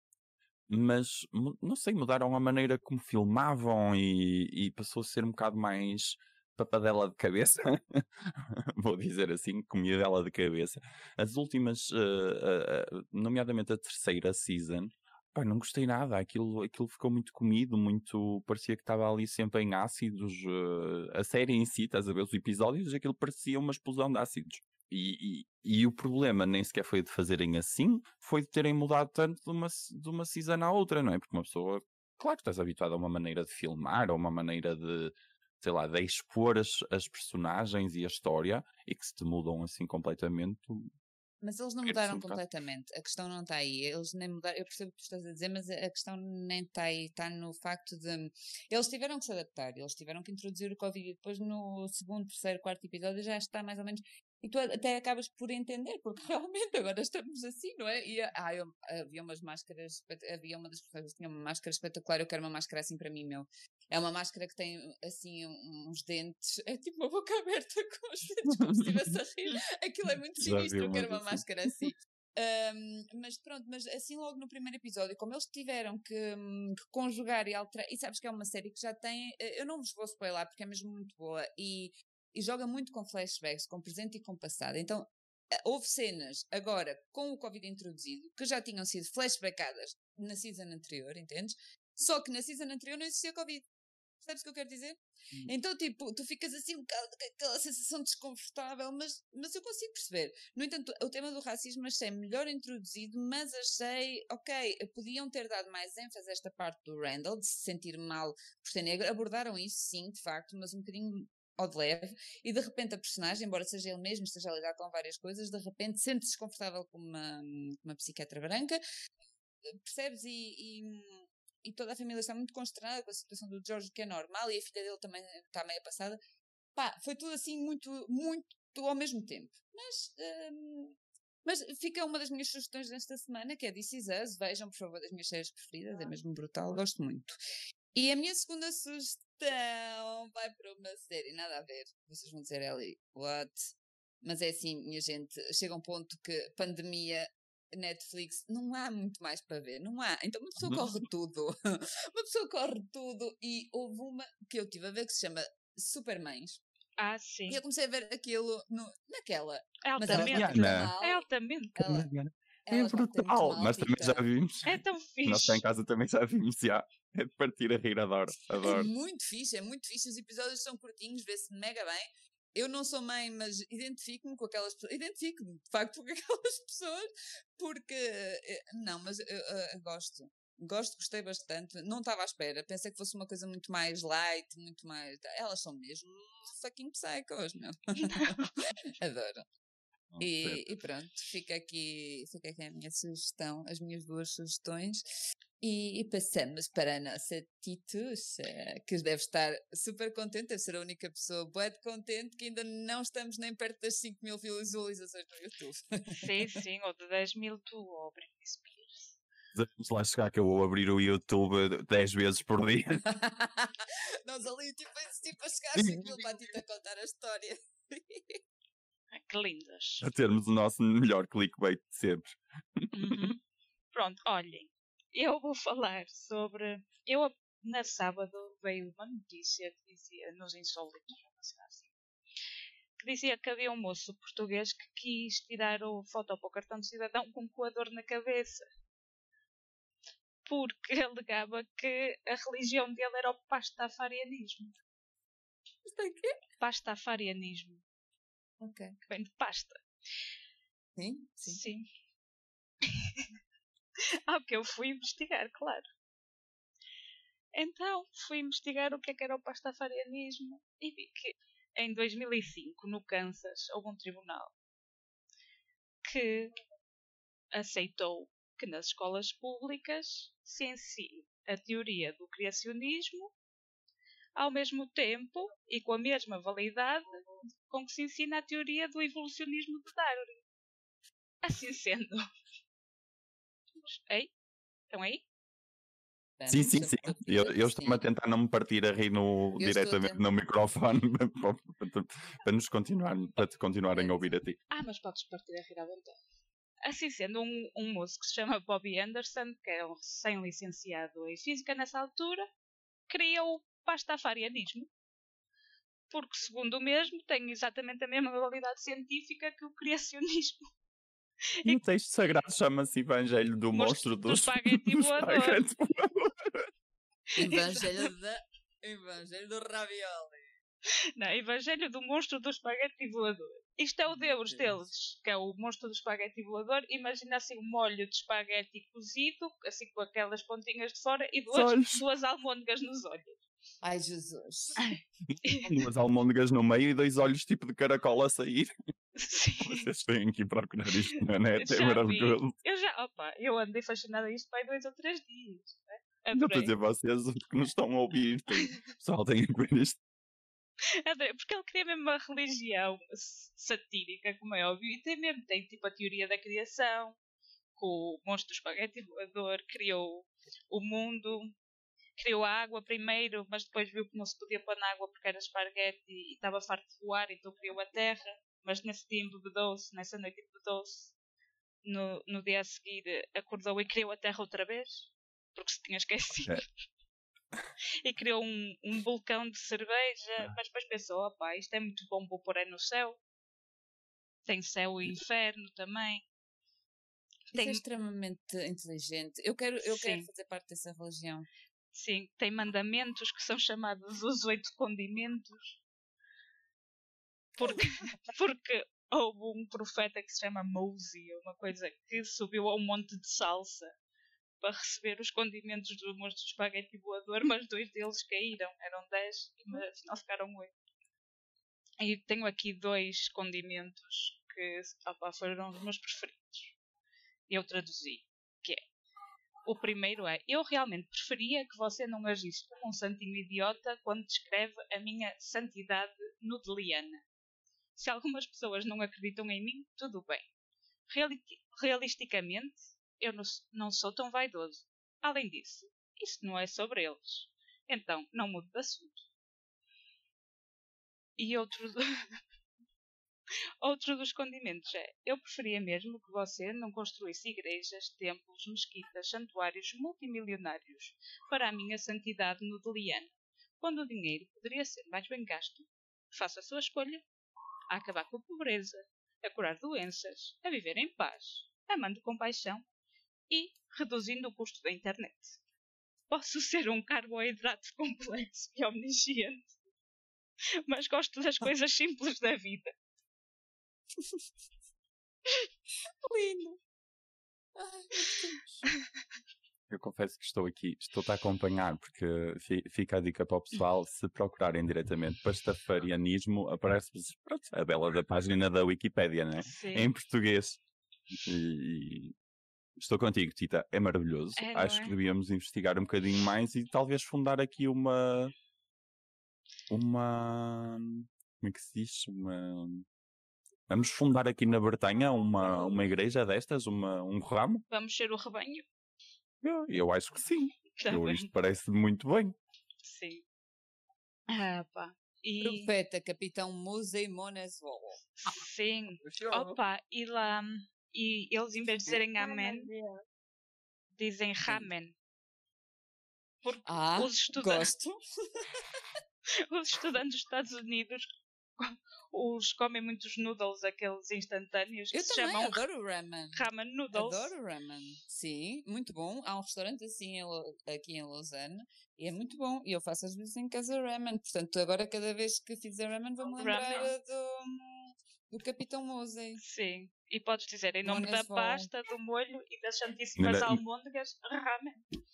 mas não sei, mudaram a maneira como filmavam e, e passou a ser um bocado mais papadela de cabeça, vou dizer assim, comidela de cabeça. As últimas, eh, eh, nomeadamente a terceira season, pá, não gostei nada, aquilo, aquilo ficou muito comido, muito, parecia que estava ali sempre em ácidos, eh, a série em si, estás a ver os episódios, aquilo parecia uma explosão de ácidos. E, e, e o problema nem sequer foi de fazerem assim, foi de terem mudado tanto de uma, de uma season à outra, não é? Porque uma pessoa, claro que estás habituado a uma maneira de filmar, a uma maneira de, sei lá, de expor as, as personagens e a história, e que se te mudam assim completamente, Mas eles não Quero mudaram completamente. A questão não está aí. Eles nem mudaram. Eu percebo o que tu estás a dizer, mas a questão nem está aí. Está no facto de. Eles tiveram que se adaptar. Eles tiveram que introduzir o Covid e depois no segundo, terceiro, quarto episódio já está mais ou menos. E tu até acabas por entender, porque realmente agora estamos assim, não é? E ah, eu, havia umas máscaras, havia uma das pessoas que tinha uma máscara espetacular, eu quero uma máscara assim para mim, meu. É uma máscara que tem assim um- uns dentes, é tipo uma boca aberta com os dentes como se estivesse a rir. Aquilo é muito sinistro, eu quero uma máscara assim. Ahm, mas pronto, mas assim logo no primeiro episódio, como eles tiveram que, hum, que conjugar e alterar, e sabes que é uma série que já tem, eh, eu não vos vou spoiler porque é mesmo muito boa e, e joga muito com flashbacks, com presente e com passado. Então eh, houve cenas agora com o Covid introduzido que já tinham sido flashbackadas na season anterior, entendes? Só que na season anterior não existia Covid. Percebes o que eu quero dizer? Hum. Então, tipo, tu ficas assim um bocado com aquela sensação desconfortável, mas, mas eu consigo perceber. No entanto, o tema do racismo achei melhor introduzido, mas achei, ok, podiam ter dado mais ênfase a esta parte do Randall, de se sentir mal por ser negro. Abordaram isso, sim, de facto, mas um bocadinho ao de leve. E de repente a personagem, embora seja ele mesmo, esteja a lidar com várias coisas, de repente sente-se desconfortável com uma, uma psiquiatra branca, percebes? E, e, e toda a família está muito consternada com a situação do George, que é normal, e a filha dele também está meio passada. Pá, foi tudo assim muito, muito ao mesmo tempo. Mas, hum, mas fica uma das minhas sugestões desta semana, que é This Is Us. Vejam, por favor, das minhas séries preferidas, é mesmo brutal, gosto muito. E a minha segunda sugestão vai para uma série, nada a ver. Vocês vão dizer, Ellie, what? Mas é assim, minha gente, chega um ponto que pandemia, Netflix, não há muito mais para ver, não há. Então uma pessoa corre tudo. uma pessoa corre tudo e houve uma que eu tive a ver que se chama Supermães. Ah, sim. E eu comecei a ver aquilo no, naquela. É Mas ela altamente. mal. É altamente. Ela, é brutal. Nós também já vimos. É tão Nós fixe. cá em casa também já vimos, já. É de partir a rir, adoro, É adoro. muito fixe, é muito fixe. Os episódios são curtinhos, vê-se mega bem. Eu não sou mãe, mas identifico-me com aquelas pessoas. Identifico-me, de facto, com aquelas pessoas, porque. eh, Não, mas eu, eu- eu gosto. Gosto, gostei bastante. Não estava à espera. Pensei que fosse uma coisa muito mais light, muito mais. Elas são mesmo fucking psychos, meu. Adoro. E, e pronto, fica aqui, fica aqui a minha sugestão, as minhas duas sugestões. E, e passamos para a nossa Tituxa, que deve estar super contente, deve ser a única pessoa boa de contente que ainda não estamos nem perto das 5 mil visualizações no YouTube. Sim, sim, ou de 10 mil tu, ou Britney Spears. Vamos lá chegar que eu vou abrir o YouTube 10 vezes por dia. Nós ali, tipo, tipo a chegar a 5 mil para a Tita contar a história. Que lindas. A termos o nosso melhor clickbait de sempre. Uhum. Pronto, olhem, eu vou falar sobre. Eu, na sábado, veio uma notícia que dizia, nos insólitos, assim, que dizia que havia um moço português que quis tirar o foto para o cartão de cidadão com um coador na cabeça. porque alegava que a religião dele era o pastafarianismo. Isto é quê? Pastafarianismo, Ok. que vem de pasta. Sim, sim. Sim. Ao que eu fui investigar, claro. Então, fui investigar o que é que era o pastafarianismo e vi que em 2005, no Kansas, houve um tribunal que aceitou que nas escolas públicas se ensine a teoria do criacionismo ao mesmo tempo e com a mesma validade com que se ensina a teoria do evolucionismo de Darwin. Assim sendo. Ei? Estão aí? Sim, sim, sim. Eu, eu estou-me a tentar não me partir a rir no, Eu diretamente tentar- no microfone para, para- para nos continuar, para te continuarem a ouvir a ti. Ah, mas podes partir a rir à vontade. Assim sendo, um, um moço que se chama Bobby Anderson, que é um recém-licenciado em Física nessa altura, criou o pastafarianismo. Porque, segundo o mesmo, tem exatamente a mesma validade científica que o criacionismo. E o texto sagrado chama-se Evangelho do Monstro do dos espaguete do voador. espaguete voador. Evangelho da. Evangelho do ravioli. Não, Evangelho do monstro do espaguete voador. Isto é o deus deles, que é o monstro do espaguete voador. Imagina assim um molho de espaguete cozido, assim com aquelas pontinhas de fora e duas, olhos. duas almôndegas nos olhos. Ai, Jesus. Umas almôndegas no meio e dois olhos tipo de caracol a sair. Sim. Vocês têm que ir procurar isto na net, é maravilhoso. Eu já, opa, eu andei fascinada a isto para dois ou três dias. Né? Não estou a Adorei. dizer vocês que nos estão a ouvir. Tem, o pessoal tem que ver isto. Porque ele cria mesmo uma religião satírica, como é óbvio, e tem mesmo, tem tipo a teoria da criação, com o monstro do espaguete voador, criou o mundo, criou a água primeiro, mas depois viu que não se podia pôr na água porque era esparguete e estava farto de voar, então criou a terra, mas nesse dia embebedou-se, nessa noite embebedou-se, no, no dia a seguir acordou e criou a terra outra vez, porque se tinha esquecido. e criou um, um vulcão de cerveja, mas depois pensou, opá, isto é muito bom, vou pôr é no céu. Tem céu e inferno também. Isso Tem, é extremamente inteligente. Eu quero, eu quero fazer parte dessa religião. sim, tem mandamentos que são chamados os oito condimentos. Porque, porque houve um profeta que se chama Mousi, uma coisa que subiu a um monte de salsa para receber os condimentos do monstro de espaguete voador, mas dois deles caíram. Eram dez, mas afinal ficaram oito. E tenho aqui dois condimentos que opá, foram os meus preferidos. Eu traduzi, que é o primeiro é eu realmente preferia que você não agisse como um santinho idiota quando descreve a minha santidade nudeliana. Se algumas pessoas não acreditam em mim, tudo bem. Reali- realisticamente, eu não, sou tão vaidoso. Além disso, isso não é sobre eles. Então, não mude de assunto. E outro, outro dos condimentos é: eu preferia mesmo que você não construísse igrejas, templos, mesquitas, santuários multimilionários para a minha santidade nudeliana, quando o dinheiro poderia ser mais bem gasto. Faça a sua escolha. A acabar com a pobreza, a curar doenças, a viver em paz, amando com paixão e reduzindo o custo da internet. Posso ser um carboidrato complexo e omnisciente, mas gosto das coisas simples da vida. Lindo. Eu confesso que estou aqui, estou a acompanhar, porque fi- fica a dica para o pessoal, se procurarem diretamente pastafarianismo, aparece-vos a bela da página da Wikipédia, né? Sim. Em português. E estou contigo, Tita, é maravilhoso. É, Acho é? que devíamos investigar um bocadinho mais e talvez fundar aqui uma. Uma. Como é que se diz? Uma. Vamos fundar aqui na Bretanha uma, uma igreja destas, uma, um ramo? Vamos ser o rebanho? Eu, eu acho que sim. Tá Eu, isto parece muito bem. Sim. Ah, pá. E, Profeta, Capitão Musa e Monesvol. sim. Opa, e lá. E eles, em vez de dizerem Amém, dizem Ramen. Porque Ah, os estudantes, os estudantes dos Estados Unidos os comem muitos noodles, aqueles instantâneos que Eu se também chamam adoro o ramen. ramen noodles. Adoro ramen. Sim, muito bom. Há um restaurante assim aqui em Lausanne e é muito bom. E eu faço às vezes em casa ramen. Portanto, agora cada vez que fizer ramen vou-me lembrar Ramen. do, do Capitão Mosey. Sim. E podes dizer em nome da pasta, do molho e das santíssimas Não, não. almôndegas, ramen.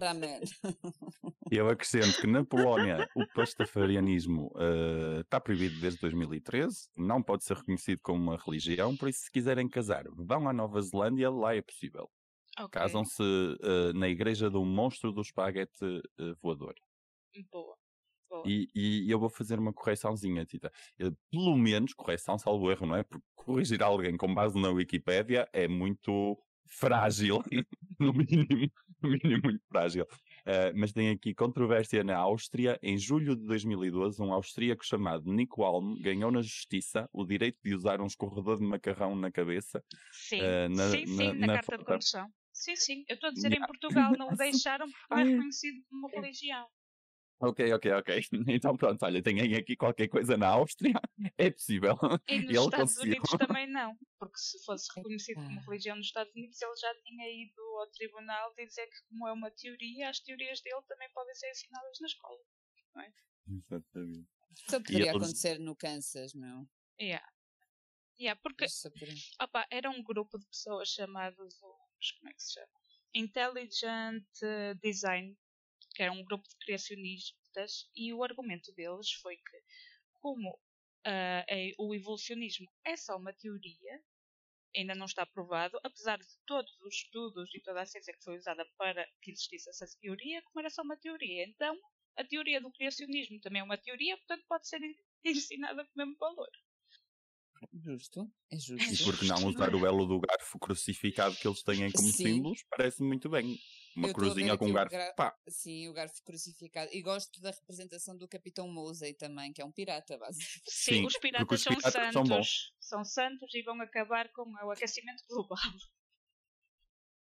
Ramen. Eu acrescento que na Polónia o pastafarianismo eh, está proibido desde 2013, não pode ser reconhecido como uma religião, por isso se quiserem casar, vão à Nova Zelândia, lá é possível. Ok. Casam-se eh, na igreja do monstro do espaguete eh, voador. Boa. E, e eu vou fazer uma correçãozinha, Tita. Eh, Pelo menos, correção, salvo erro, não é? Porque corrigir alguém com base na Wikipédia é muito frágil, no mínimo, no mínimo muito frágil. Eh, mas tem aqui controvérsia na Áustria. Em julho de 2012, um austríaco chamado Nico Alm ganhou na justiça o direito de usar um escorredor de macarrão na cabeça. Sim, eh, na- sim, sim, na- na, na carta de foto. condução. Sim, sim. Eu estou a dizer em. Portugal não o deixaram porque não é reconhecido como religião. Ok, ok, ok. Então pronto, olha, tem aqui qualquer coisa na Áustria. É possível. E nos Ele Estados conseguiu. Unidos também não. Porque se fosse reconhecido como religião nos Estados Unidos, ele já tinha ido ao tribunal dizer que, como é uma teoria, as teorias dele também podem ser ensinadas na escola. Exatamente. Só poderia eles- acontecer no Kansas, meu. Yeah. Yeah, porque poderia. opa, era um grupo de pessoas chamados, os- como é que se chama? Intelligent eh, Design, que era um grupo de criacionistas, e o argumento deles foi que, como é- o evolucionismo é só uma teoria, ainda não está provado, apesar de todos os estudos e toda a ciência que foi usada para que existisse essa teoria, como era só uma teoria. Então, a teoria do criacionismo também é uma teoria, portanto pode ser ensinada com o mesmo valor. Justo. É E justo. por que não usar o elo do garfo crucificado que eles têm como Sim. símbolos? Parece muito bem. Uma Eu cruzinha com um o garfo. gra- Pá, Sim, o garfo crucificado. E gosto da representação do Capitão Mosey também, que é um pirata, basicamente. Sim, Sim, os piratas os são piratas santos. são bons. São santos e vão acabar com o aquecimento global.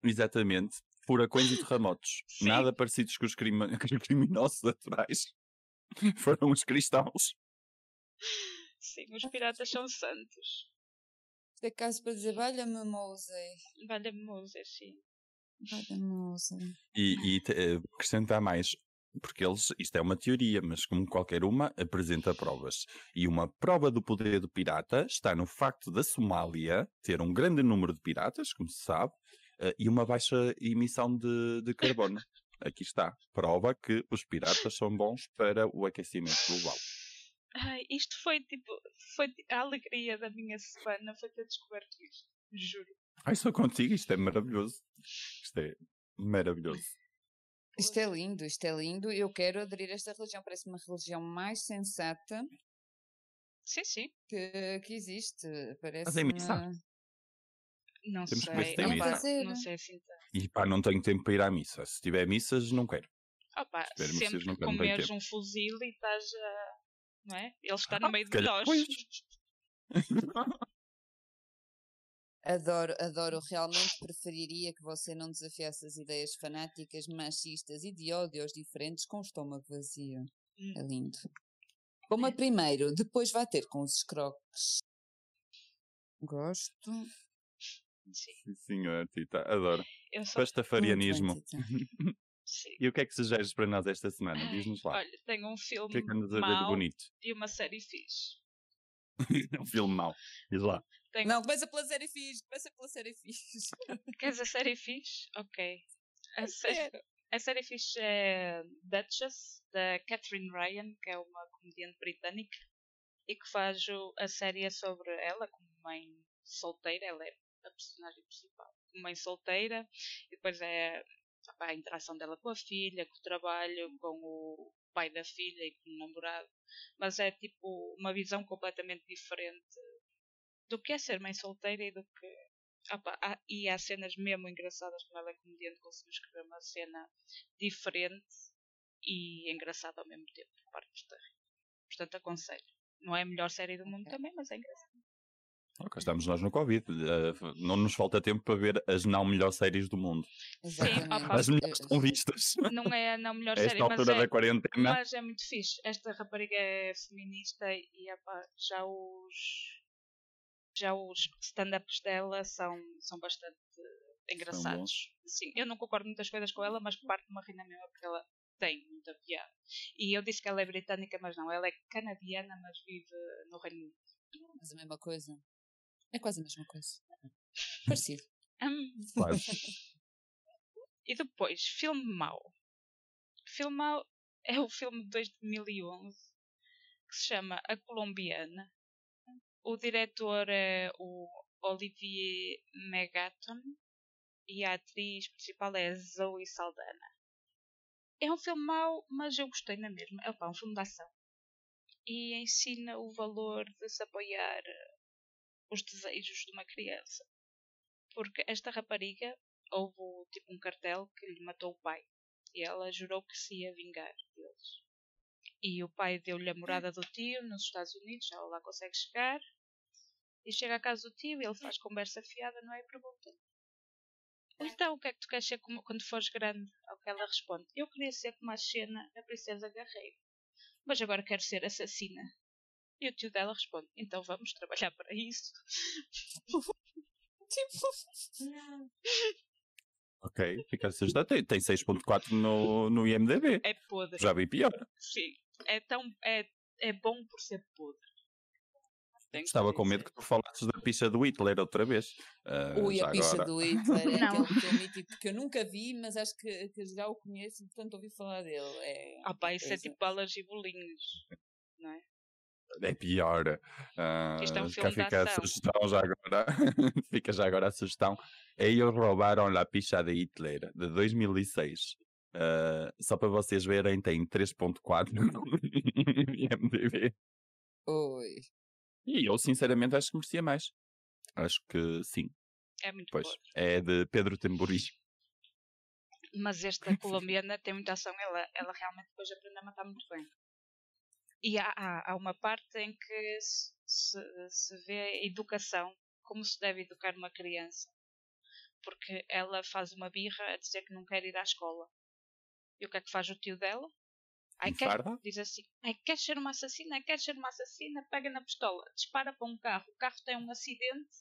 exatamente. Furacões e terremotos. Sim. Nada parecidos com os, crima- com os criminosos naturais. Foram os cristãos. Sim, os piratas são santos. Isto é caso para dizer, valha-me Mosey. Valha-me Moisés, sim. E, e eh, acrescentar mais. Porque eles, isto é uma teoria, mas como qualquer uma, apresenta provas. E uma prova do poder do pirata está no facto da Somália ter um grande número de piratas, como se sabe, eh, e uma baixa emissão de, de carbono. Aqui está. Prova que os piratas são bons para o aquecimento global. Ai, isto foi tipo. Foi a alegria da minha semana foi ter descoberto isto. Juro. Ai, só contigo, isto é maravilhoso. Isto é maravilhoso. Isto é lindo, isto é lindo. Eu quero aderir a esta religião. Parece uma religião mais sensata Sim, sim. que, que existe. Parece Fazem missa? Não Temos que ver se sei. tem Opa, missa. Fazer. não sei assim tanto. E pá, não tenho tempo para ir à missa. Se tiver missas, não quero. Opa, Espero que vocês sempre não que tenham comeres um fuzil e estás a. Não é? Ele está Ah, no meio se de nós. Adoro, adoro. Realmente preferiria que você não desafiasse as ideias fanáticas, machistas e de ódio aos diferentes com o estômago vazio. Hum. É lindo. Coma primeiro, depois vá ter com os escroques. Gosto. Sim, Sim, senhor, Tita, adoro. eu só. Pastafarianismo. Bem. Sim. E o que é que sugeres para nós esta semana? Diz-nos lá. Olha, tenho um filme que é que mau bonito? e uma série fixe. um filme mau. Diz lá. Tenho... Não, começa pela série fixe. Começa pela série fixe. Queres a série fixe? Ok. A, sé- a série fixe é Duchess, da Catherine Ryan, que é uma comediante britânica, e que faz a série é sobre ela como mãe solteira, ela é a personagem principal, como mãe solteira, e depois é a interação dela com a filha, com o trabalho, com o pai da filha e com o namorado, mas é tipo uma visão completamente diferente do que é ser mãe solteira e do que Opa, há- e há cenas mesmo engraçadas, como ela é comediante, conseguiu escrever uma cena diferente e engraçada ao mesmo tempo, por parte de rir. Portanto, aconselho. Não é a melhor série do mundo também, mas é engraçado. Ok, estamos nós no Covid. Uh, não nos falta tempo para ver as não melhores séries do mundo. Exatamente. As melhores estão vistas. Não é a não melhor Esta série, altura mas da é, quarentena. mas é muito fixe. Esta rapariga é feminista e epá, já os já os stand-ups dela são, são bastante engraçados. Sim, eu não concordo muitas coisas com ela, mas parte de uma rina mesmo porque ela tem muita piada. E eu disse que ela é britânica, mas não, ela é canadiana, mas vive no Reino Unido. Mas a mesma coisa. É quase a mesma coisa. Parecido. Quase. E depois, filme mau. Filme mau é o filme de 2011 que se chama A Colombiana. O diretor é o Olivier Megaton e a atriz principal é Zoe Saldana. É um filme mau, mas eu gostei na mesma. É um filme de ação. E ensina o valor de se apoiar eh, os desejos de uma criança. Porque esta rapariga houve tipo um cartel que lhe matou o pai. E ela jurou que se ia vingar deles. E o pai deu-lhe a morada do tio nos Estados Unidos, ela lá consegue chegar. E chega à casa do tio e ele faz conversa fiada, não é? E pergunta então, o que é que tu queres ser como- quando fores grande? Ao que ela responde: Eu queria ser como a Xena, a princesa guerreira. Mas agora quero ser assassina. E o tio dela responde: Então vamos trabalhar para isso. Ok, fica assustado. Tem, tem 6.4 no, no IMDB. É podre. Já vi pior. Sim. É tão. É, é bom por ser podre. Tenho Estava com medo que tu falasses da picha do Hitler outra vez. Ah, Ui, a agora. do Hitler é Não. aquele filme que eu nunca vi, mas acho que, que já o conheço e portanto ouvi falar dele. É, Ah, pá, isso é Exato. tipo balas e bolinhos. Não é? É pior. Ah, Isto é um filme fica a sugestão já agora. fica já agora a sugestão. Eles roubaram a picha de Hitler de 2006. Ah, só para vocês verem, tem 3.4 no IMDb. Ui. E eu sinceramente acho que merecia mais. Acho que sim. É muito Pois. podre. É de Pedro Temburi. Mas esta colombiana tem muita ação. Ela, ela realmente depois aprende a matar muito bem. E há, há, há uma parte em que se, se vê a educação, como se deve educar uma criança. Porque ela faz uma birra a dizer que não quer ir à escola. E o que é que faz o tio dela? Ai, quer, diz assim: Ai, queres ser uma assassina? Ai, queres ser uma assassina? Pega na pistola, dispara para um carro. O carro tem um acidente.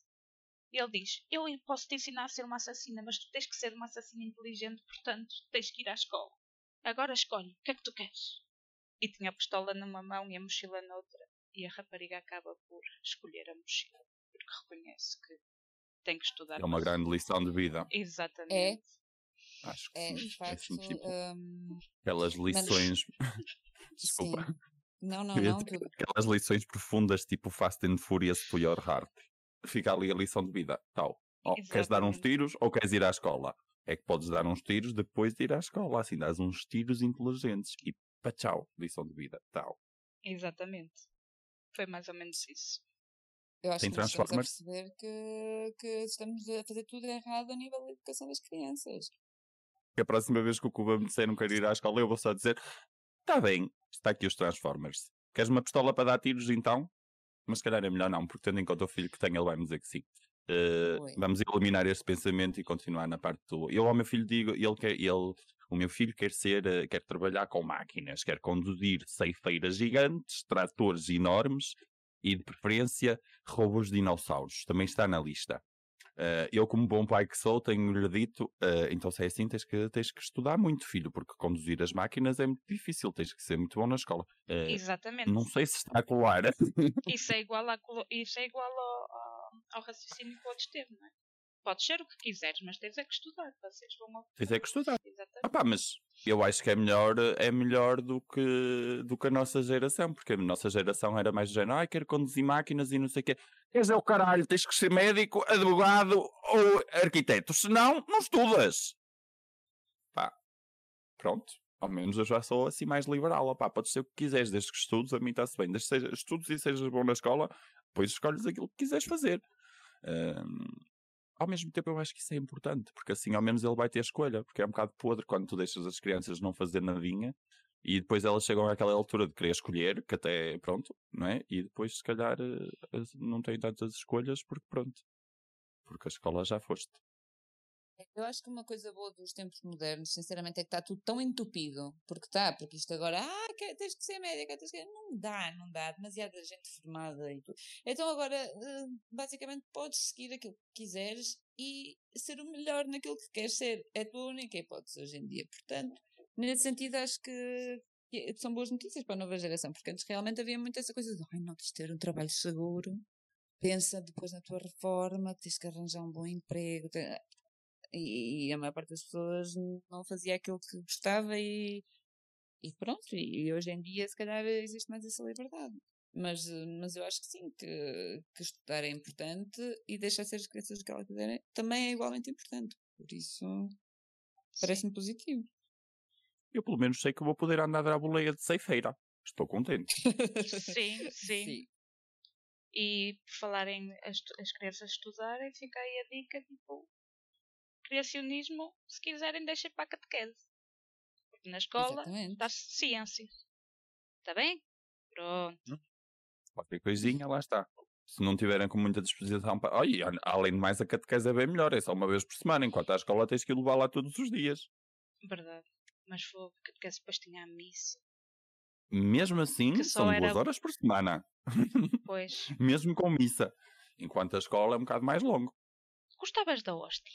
E ele diz: Eu posso te ensinar a ser uma assassina, mas tu tens que ser uma assassina inteligente, portanto tens que ir à escola. Agora escolhe, o que é que tu queres? E tinha a pistola numa mão e a mochila noutra. E a rapariga acaba por escolher a mochila, porque reconhece que tem que estudar. É uma grande lição de vida. Exatamente. Acho que É, sim. de É facto. assim, tipo, hum, aquelas lições. Desculpa. sim. Não, não, não. Tudo. Aquelas lições profundas, tipo Fast and Furious to Your Heart. Fica ali a lição de vida. Tal. Oh, queres dar uns tiros ou queres ir à escola? É que podes dar uns tiros depois de ir à escola. Assim, dás uns tiros inteligentes. E pá, tchau. Lição de vida. Tal. Exatamente. Foi mais ou menos isso. Eu acho Tem que estamos a perceber que, que estamos a fazer tudo errado a nível da educação das crianças. Que a próxima vez que o Cuba me disser não quero ir à escola, eu vou só dizer: Está bem, está aqui os Transformers. Queres uma pistola para dar tiros então? Mas se calhar é melhor não, porque tendo em conta o filho que tem, ele vai me dizer que sim. Ui. vamos eliminar este pensamento e continuar na parte do. Eu ao meu filho digo, ele quer, ele, o meu filho quer ser, eh, quer trabalhar com máquinas, quer conduzir ceifeiras gigantes, tratores enormes e de preferência robôs de dinossauros. Também está na lista. Eh, eu, como bom pai que sou, tenho-lhe dito, eh, então se é assim, tens que, tens que estudar muito, filho, porque conduzir as máquinas é muito difícil, tens que ser muito bom na escola. Eh, Exatamente. não sei se está a colar. Isso é igual, colo- isso é igual ao, ao, ao raciocínio que podes ter, não é? Podes ser o que quiseres, mas tens é que estudar. Vocês vão tens é que estudar. Exatamente. Ah pá, mas eu acho que é melhor, é melhor do, que, do que a nossa geração, porque a nossa geração era mais do género, ai, quero conduzir máquinas e não sei o quê. Quer dizer, o caralho, tens que ser médico, advogado ou arquiteto, senão não estudas. Pá, pronto. Ao menos eu já sou assim mais liberal. Opá, podes ser o que quiseres, desde que estudes, a mim está-se bem. Desde que seja, estudes e sejas bom na escola, depois escolhes aquilo que quiseres fazer. Ahm, ao mesmo tempo eu acho que isso é importante, porque assim ao menos ele vai ter escolha, porque é um bocado podre quando tu deixas as crianças não fazer nadinha E depois elas chegam àquela altura de querer escolher, que até, pronto, não é? E depois, se calhar, eh, não têm tantas escolhas porque, pronto, porque a escola já foste. Eu acho que uma coisa boa dos tempos modernos, sinceramente, é que está tudo tão entupido. Porque está, porque isto agora, ah, tens que ser médica, tens. Não dá, não dá. Demasiada gente formada e tudo. Então agora, eh, basicamente, podes seguir aquilo que quiseres e ser o melhor naquilo que queres ser. É a tua única hipótese hoje em dia. Portanto, nesse sentido, acho que são boas notícias para a nova geração. Porque antes realmente havia muito essa coisa de, ai, não, tens de ter um trabalho seguro. Pensa depois na tua reforma, tens que arranjar um bom emprego. E, e a maior parte das pessoas não fazia aquilo que gostava e, e pronto, e, hoje em dia se calhar existe mais essa liberdade. Mas, mas eu acho que sim, que, que estudar é importante e deixar ser as crianças o que elas quiserem também é igualmente importante. Por isso parece-me positivo. Eu, pelo menos, sei que vou poder andar à boleia de ceifeira. Estou contente. Sim, sim. E por falarem as, as crianças estudarem, fica aí a dica, tipo, criacionismo, se quiserem, deixem para a catequese. Porque na escola dá-se ciências. Está bem? Pronto. Qualquer coisinha, lá está. Se não tiverem com muita disposição para. Oh, e, a- além de mais, a catequese é bem melhor, é só uma vez por semana, enquanto à escola tens que ir levar lá todos os dias. Verdade. Mas foi catequese depois tinha a missa. Mesmo assim, são era- duas horas por semana, Pois. mesmo com missa. Enquanto a escola é um bocado mais longo. Gostavas da hóstia?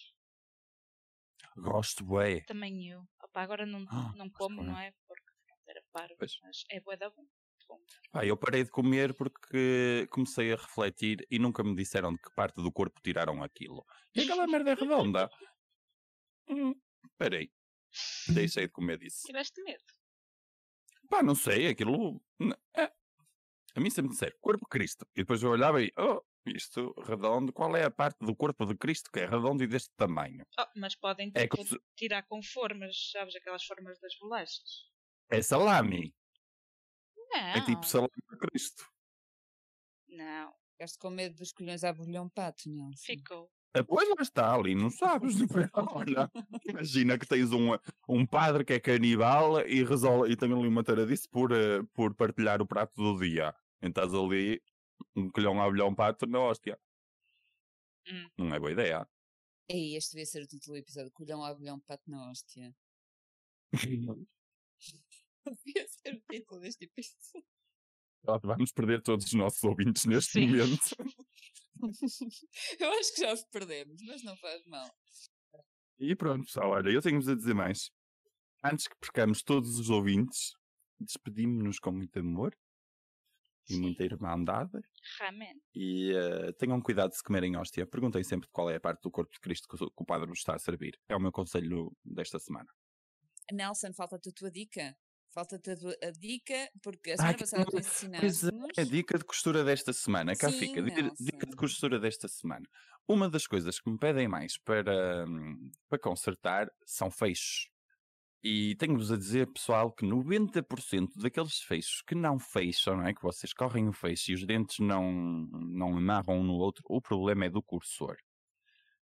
Gosto, bué. Também eu. Opa, agora não, Ah, não como, não é? Porque era paro. Pois. Mas é bué da bom. bom. Pá, eu parei de comer porque comecei a refletir e nunca me disseram de que parte do corpo tiraram aquilo. E aquela merda é redonda. Hum, parei. Deixei de comer disso. Tiveste medo? Pá, não sei, aquilo. é. A mim sempre disseram corpo Cristo. E depois eu olhava e, oh, isto redondo, qual é a parte do corpo de Cristo que é redondo e deste tamanho? Oh, mas podem É se- tirar com formas, sabes? Aquelas formas das bolachas. É salame. Não. É tipo salame de Cristo. Não. Ficaste com medo dos colhões bolhão pato, não? Ficou. Ah, Pois lá está, ali, não sabes. Olha, imagina que tens um, um padre que é canibal e, resolve, e tem ali uma taradice por, eh, por partilhar o prato do dia. Então estás ali, um colhão a bilhão pato na hóstia. Hum. Não é boa ideia. Ei, este devia ser o título do episódio: Colhão à bolhão pato na hóstia. Devia ser o título deste episódio. Vamos perder todos os nossos ouvintes neste Sim. momento. Eu acho que já os perdemos, mas não faz mal. E pronto, pessoal, olha, eu tenho-vos a dizer mais. Antes que percamos todos os ouvintes, despedimos-nos com muito amor e Sim. muita irmandade. Realmente. E eh, tenham cuidado se comerem hóstia. Perguntem sempre qual é a parte do corpo de Cristo que o, que o padre vos está a servir. É o meu conselho desta semana. Nelson, falta-te a tua dica. Falta-te a, tua- a dica, porque a semana que passada tu Pois ensinaste-nos. é, a dica de costura desta semana. Cá Sim, fica. Dica, Nelson. dica de costura desta semana. Uma das coisas que me pedem mais para, hum, para consertar são feixes. E tenho-vos a dizer, pessoal, que 90% daqueles feixes que não fecham, não é? que vocês correm o feixe e os dentes não, não amarram um no outro, o problema é do cursor.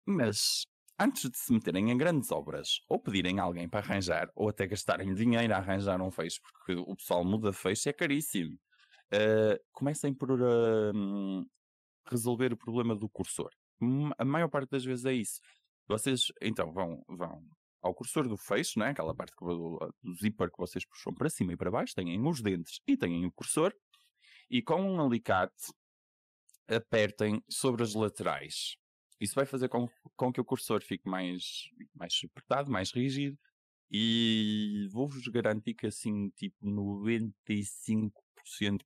Mas, antes de se meterem em grandes obras, ou pedirem a alguém para arranjar, ou até gastarem dinheiro a arranjar um feixe, porque o pessoal muda de é caríssimo. Uh, comecem por uh, resolver o problema do cursor. A maior parte das vezes é isso. Vocês, então, vão, vão ao cursor do feixe, né? aquela parte que, do, do zíper que vocês puxam para cima e para baixo, têm os dentes e têm o cursor, e com um alicate apertem sobre as laterais. Isso vai fazer com, com que o cursor fique mais, mais apertado, mais rígido, e vou-vos garantir que assim, tipo 95%,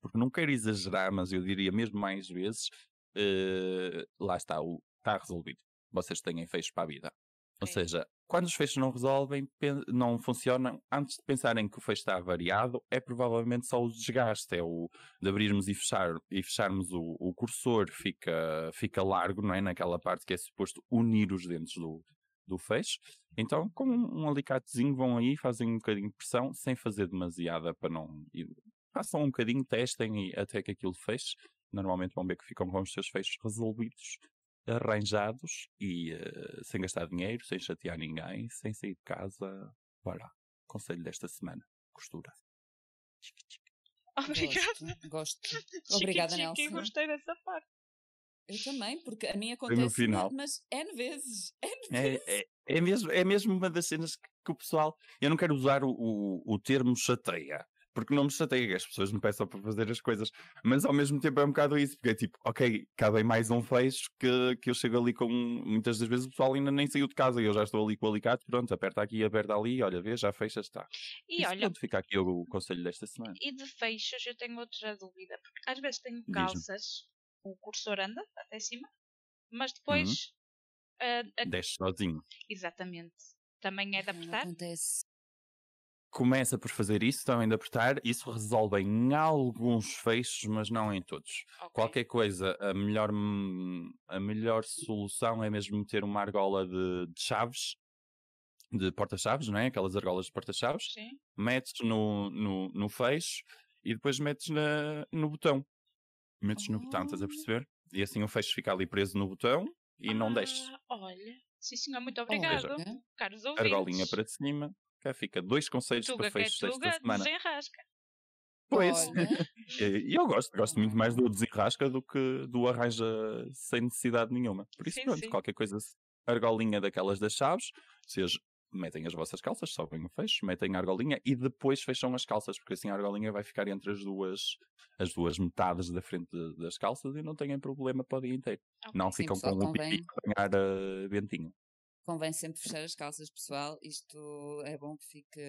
porque não quero exagerar, mas eu diria mesmo mais vezes, eh, lá está, o, está resolvido. Vocês têm fechos para a vida. Ou seja, quando os fechos não resolvem, não funcionam, antes de pensarem que o fecho está variado, é provavelmente só o desgaste, é o de abrirmos e, fechar, e fecharmos o, o cursor, fica, fica largo, não é? Naquela parte que é suposto unir os dentes do, do fecho. Então, com um, alicatezinho, vão aí, fazem um bocadinho de pressão, sem fazer demasiada para não. Façam um bocadinho, testem e até que aquilo feche. Normalmente vão ver que ficam com os seus fechos resolvidos, arranjados e eh, sem gastar dinheiro, sem chatear ninguém, sem sair de casa. Bora. Conselho desta semana: costura. Obrigada. Gosto. gosto. Obrigada, chiqui, Nelson. gostei dessa parte. Eu também, porque a mim no acontece, final. mas N vezes. N É, vezes. é, é, mesmo, é mesmo uma das cenas que, que o pessoal. Eu não quero usar o, o, o termo chateia, porque não me chateia as pessoas me peçam para fazer as coisas, mas ao mesmo tempo é um bocado isso, porque é tipo, ok, cabe mais um fecho que, que eu chego ali com. Muitas das vezes o pessoal ainda nem saiu de casa e eu já estou ali com o alicate, pronto, aperta aqui, aperta ali, olha, vê, já fecha, está. E Isso, olha, pronto, fica aqui o, o conselho desta semana. e de fechos eu tenho outra dúvida, porque às vezes tenho calças, o cursor anda até cima, mas depois. ah, a- Desce sozinho. exatamente. Também é de Não apertar? Acontece. Começa por fazer isso, também de apertar, isso resolve em alguns fechos, mas não em todos. Ok. Qualquer coisa, a melhor, a melhor solução é mesmo meter uma argola de, de chaves, de porta-chaves, não é? Aquelas argolas de porta-chaves. Sim. Metes no, no, no fecho e depois metes na, no botão. Metes no botão, estás a Oh. perceber? E assim o fecho fica ali preso no botão e não desce. Ah, Olha, sim senhor, muito obrigado, Veja. caros ouvintes. Argolinha para cima. Cá fica dois conselhos Tuga para é fechos desta tuga, semana. desenrasca. Pois. E eu gosto, gosto muito mais do desenrasca do que do arranja sem necessidade nenhuma. Por isso, Sim, pronto, sim. qualquer coisa, argolinha daquelas das chaves, vocês metem as vossas calças, sobem o fecho, metem a argolinha e depois fecham as calças, porque assim a argolinha vai ficar entre as duas, as duas metades da frente das calças e não têm problema para o dia inteiro. Ok. Não Sim, ficam com o convém. pipi a ganhar uh, ventinho. Convém sempre fechar as calças, pessoal. Isto é bom que fique,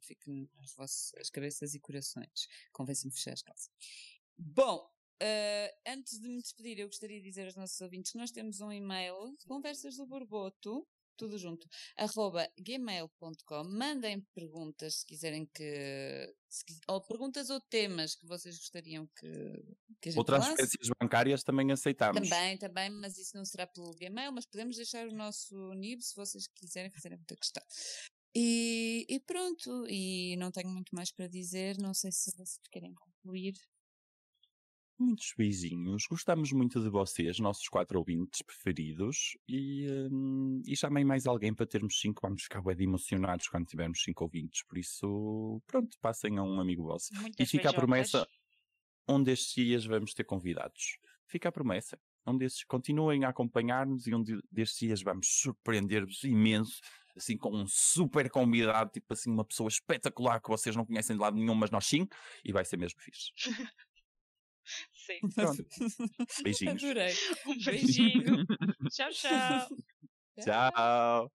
que fique nas vossas cabeças e corações. Convém sempre fechar as calças. Bom, eh, antes de me despedir, eu gostaria de dizer aos nossos ouvintes que nós temos um e-mail, conversas do borboto, tudo junto, arroba gmail.com. Mandem perguntas se quiserem que, se ou perguntas ou temas que vocês gostariam que, que a gente Ou falasse. transferências bancárias também aceitamos. Também, também, mas isso não será pelo Gmail, mas podemos deixar o nosso NIB se vocês quiserem fazer muita questão. E, e pronto, e não tenho muito mais para dizer, não sei se vocês querem concluir. Muitos beijinhos. Gostamos muito de vocês, nossos quatro ouvintes preferidos. E, hum, e chamem mais alguém para termos cinco. Vamos ficar bem emocionados quando tivermos cinco ouvintes. Por isso, pronto, passem a um amigo vosso. E Muitas fica a promessa: um destes dias vamos ter convidados. Fica a promessa. Um destes, continuem a acompanhar-nos e um de- destes dias vamos surpreender-vos imenso. Assim, com um super convidado, tipo assim, uma pessoa espetacular que vocês não conhecem de lado nenhum, mas nós sim, e vai ser mesmo fixe. Sim. Pronto. Beijinhos. Adorei. Um beijinho. tchau, tchau. Tchau.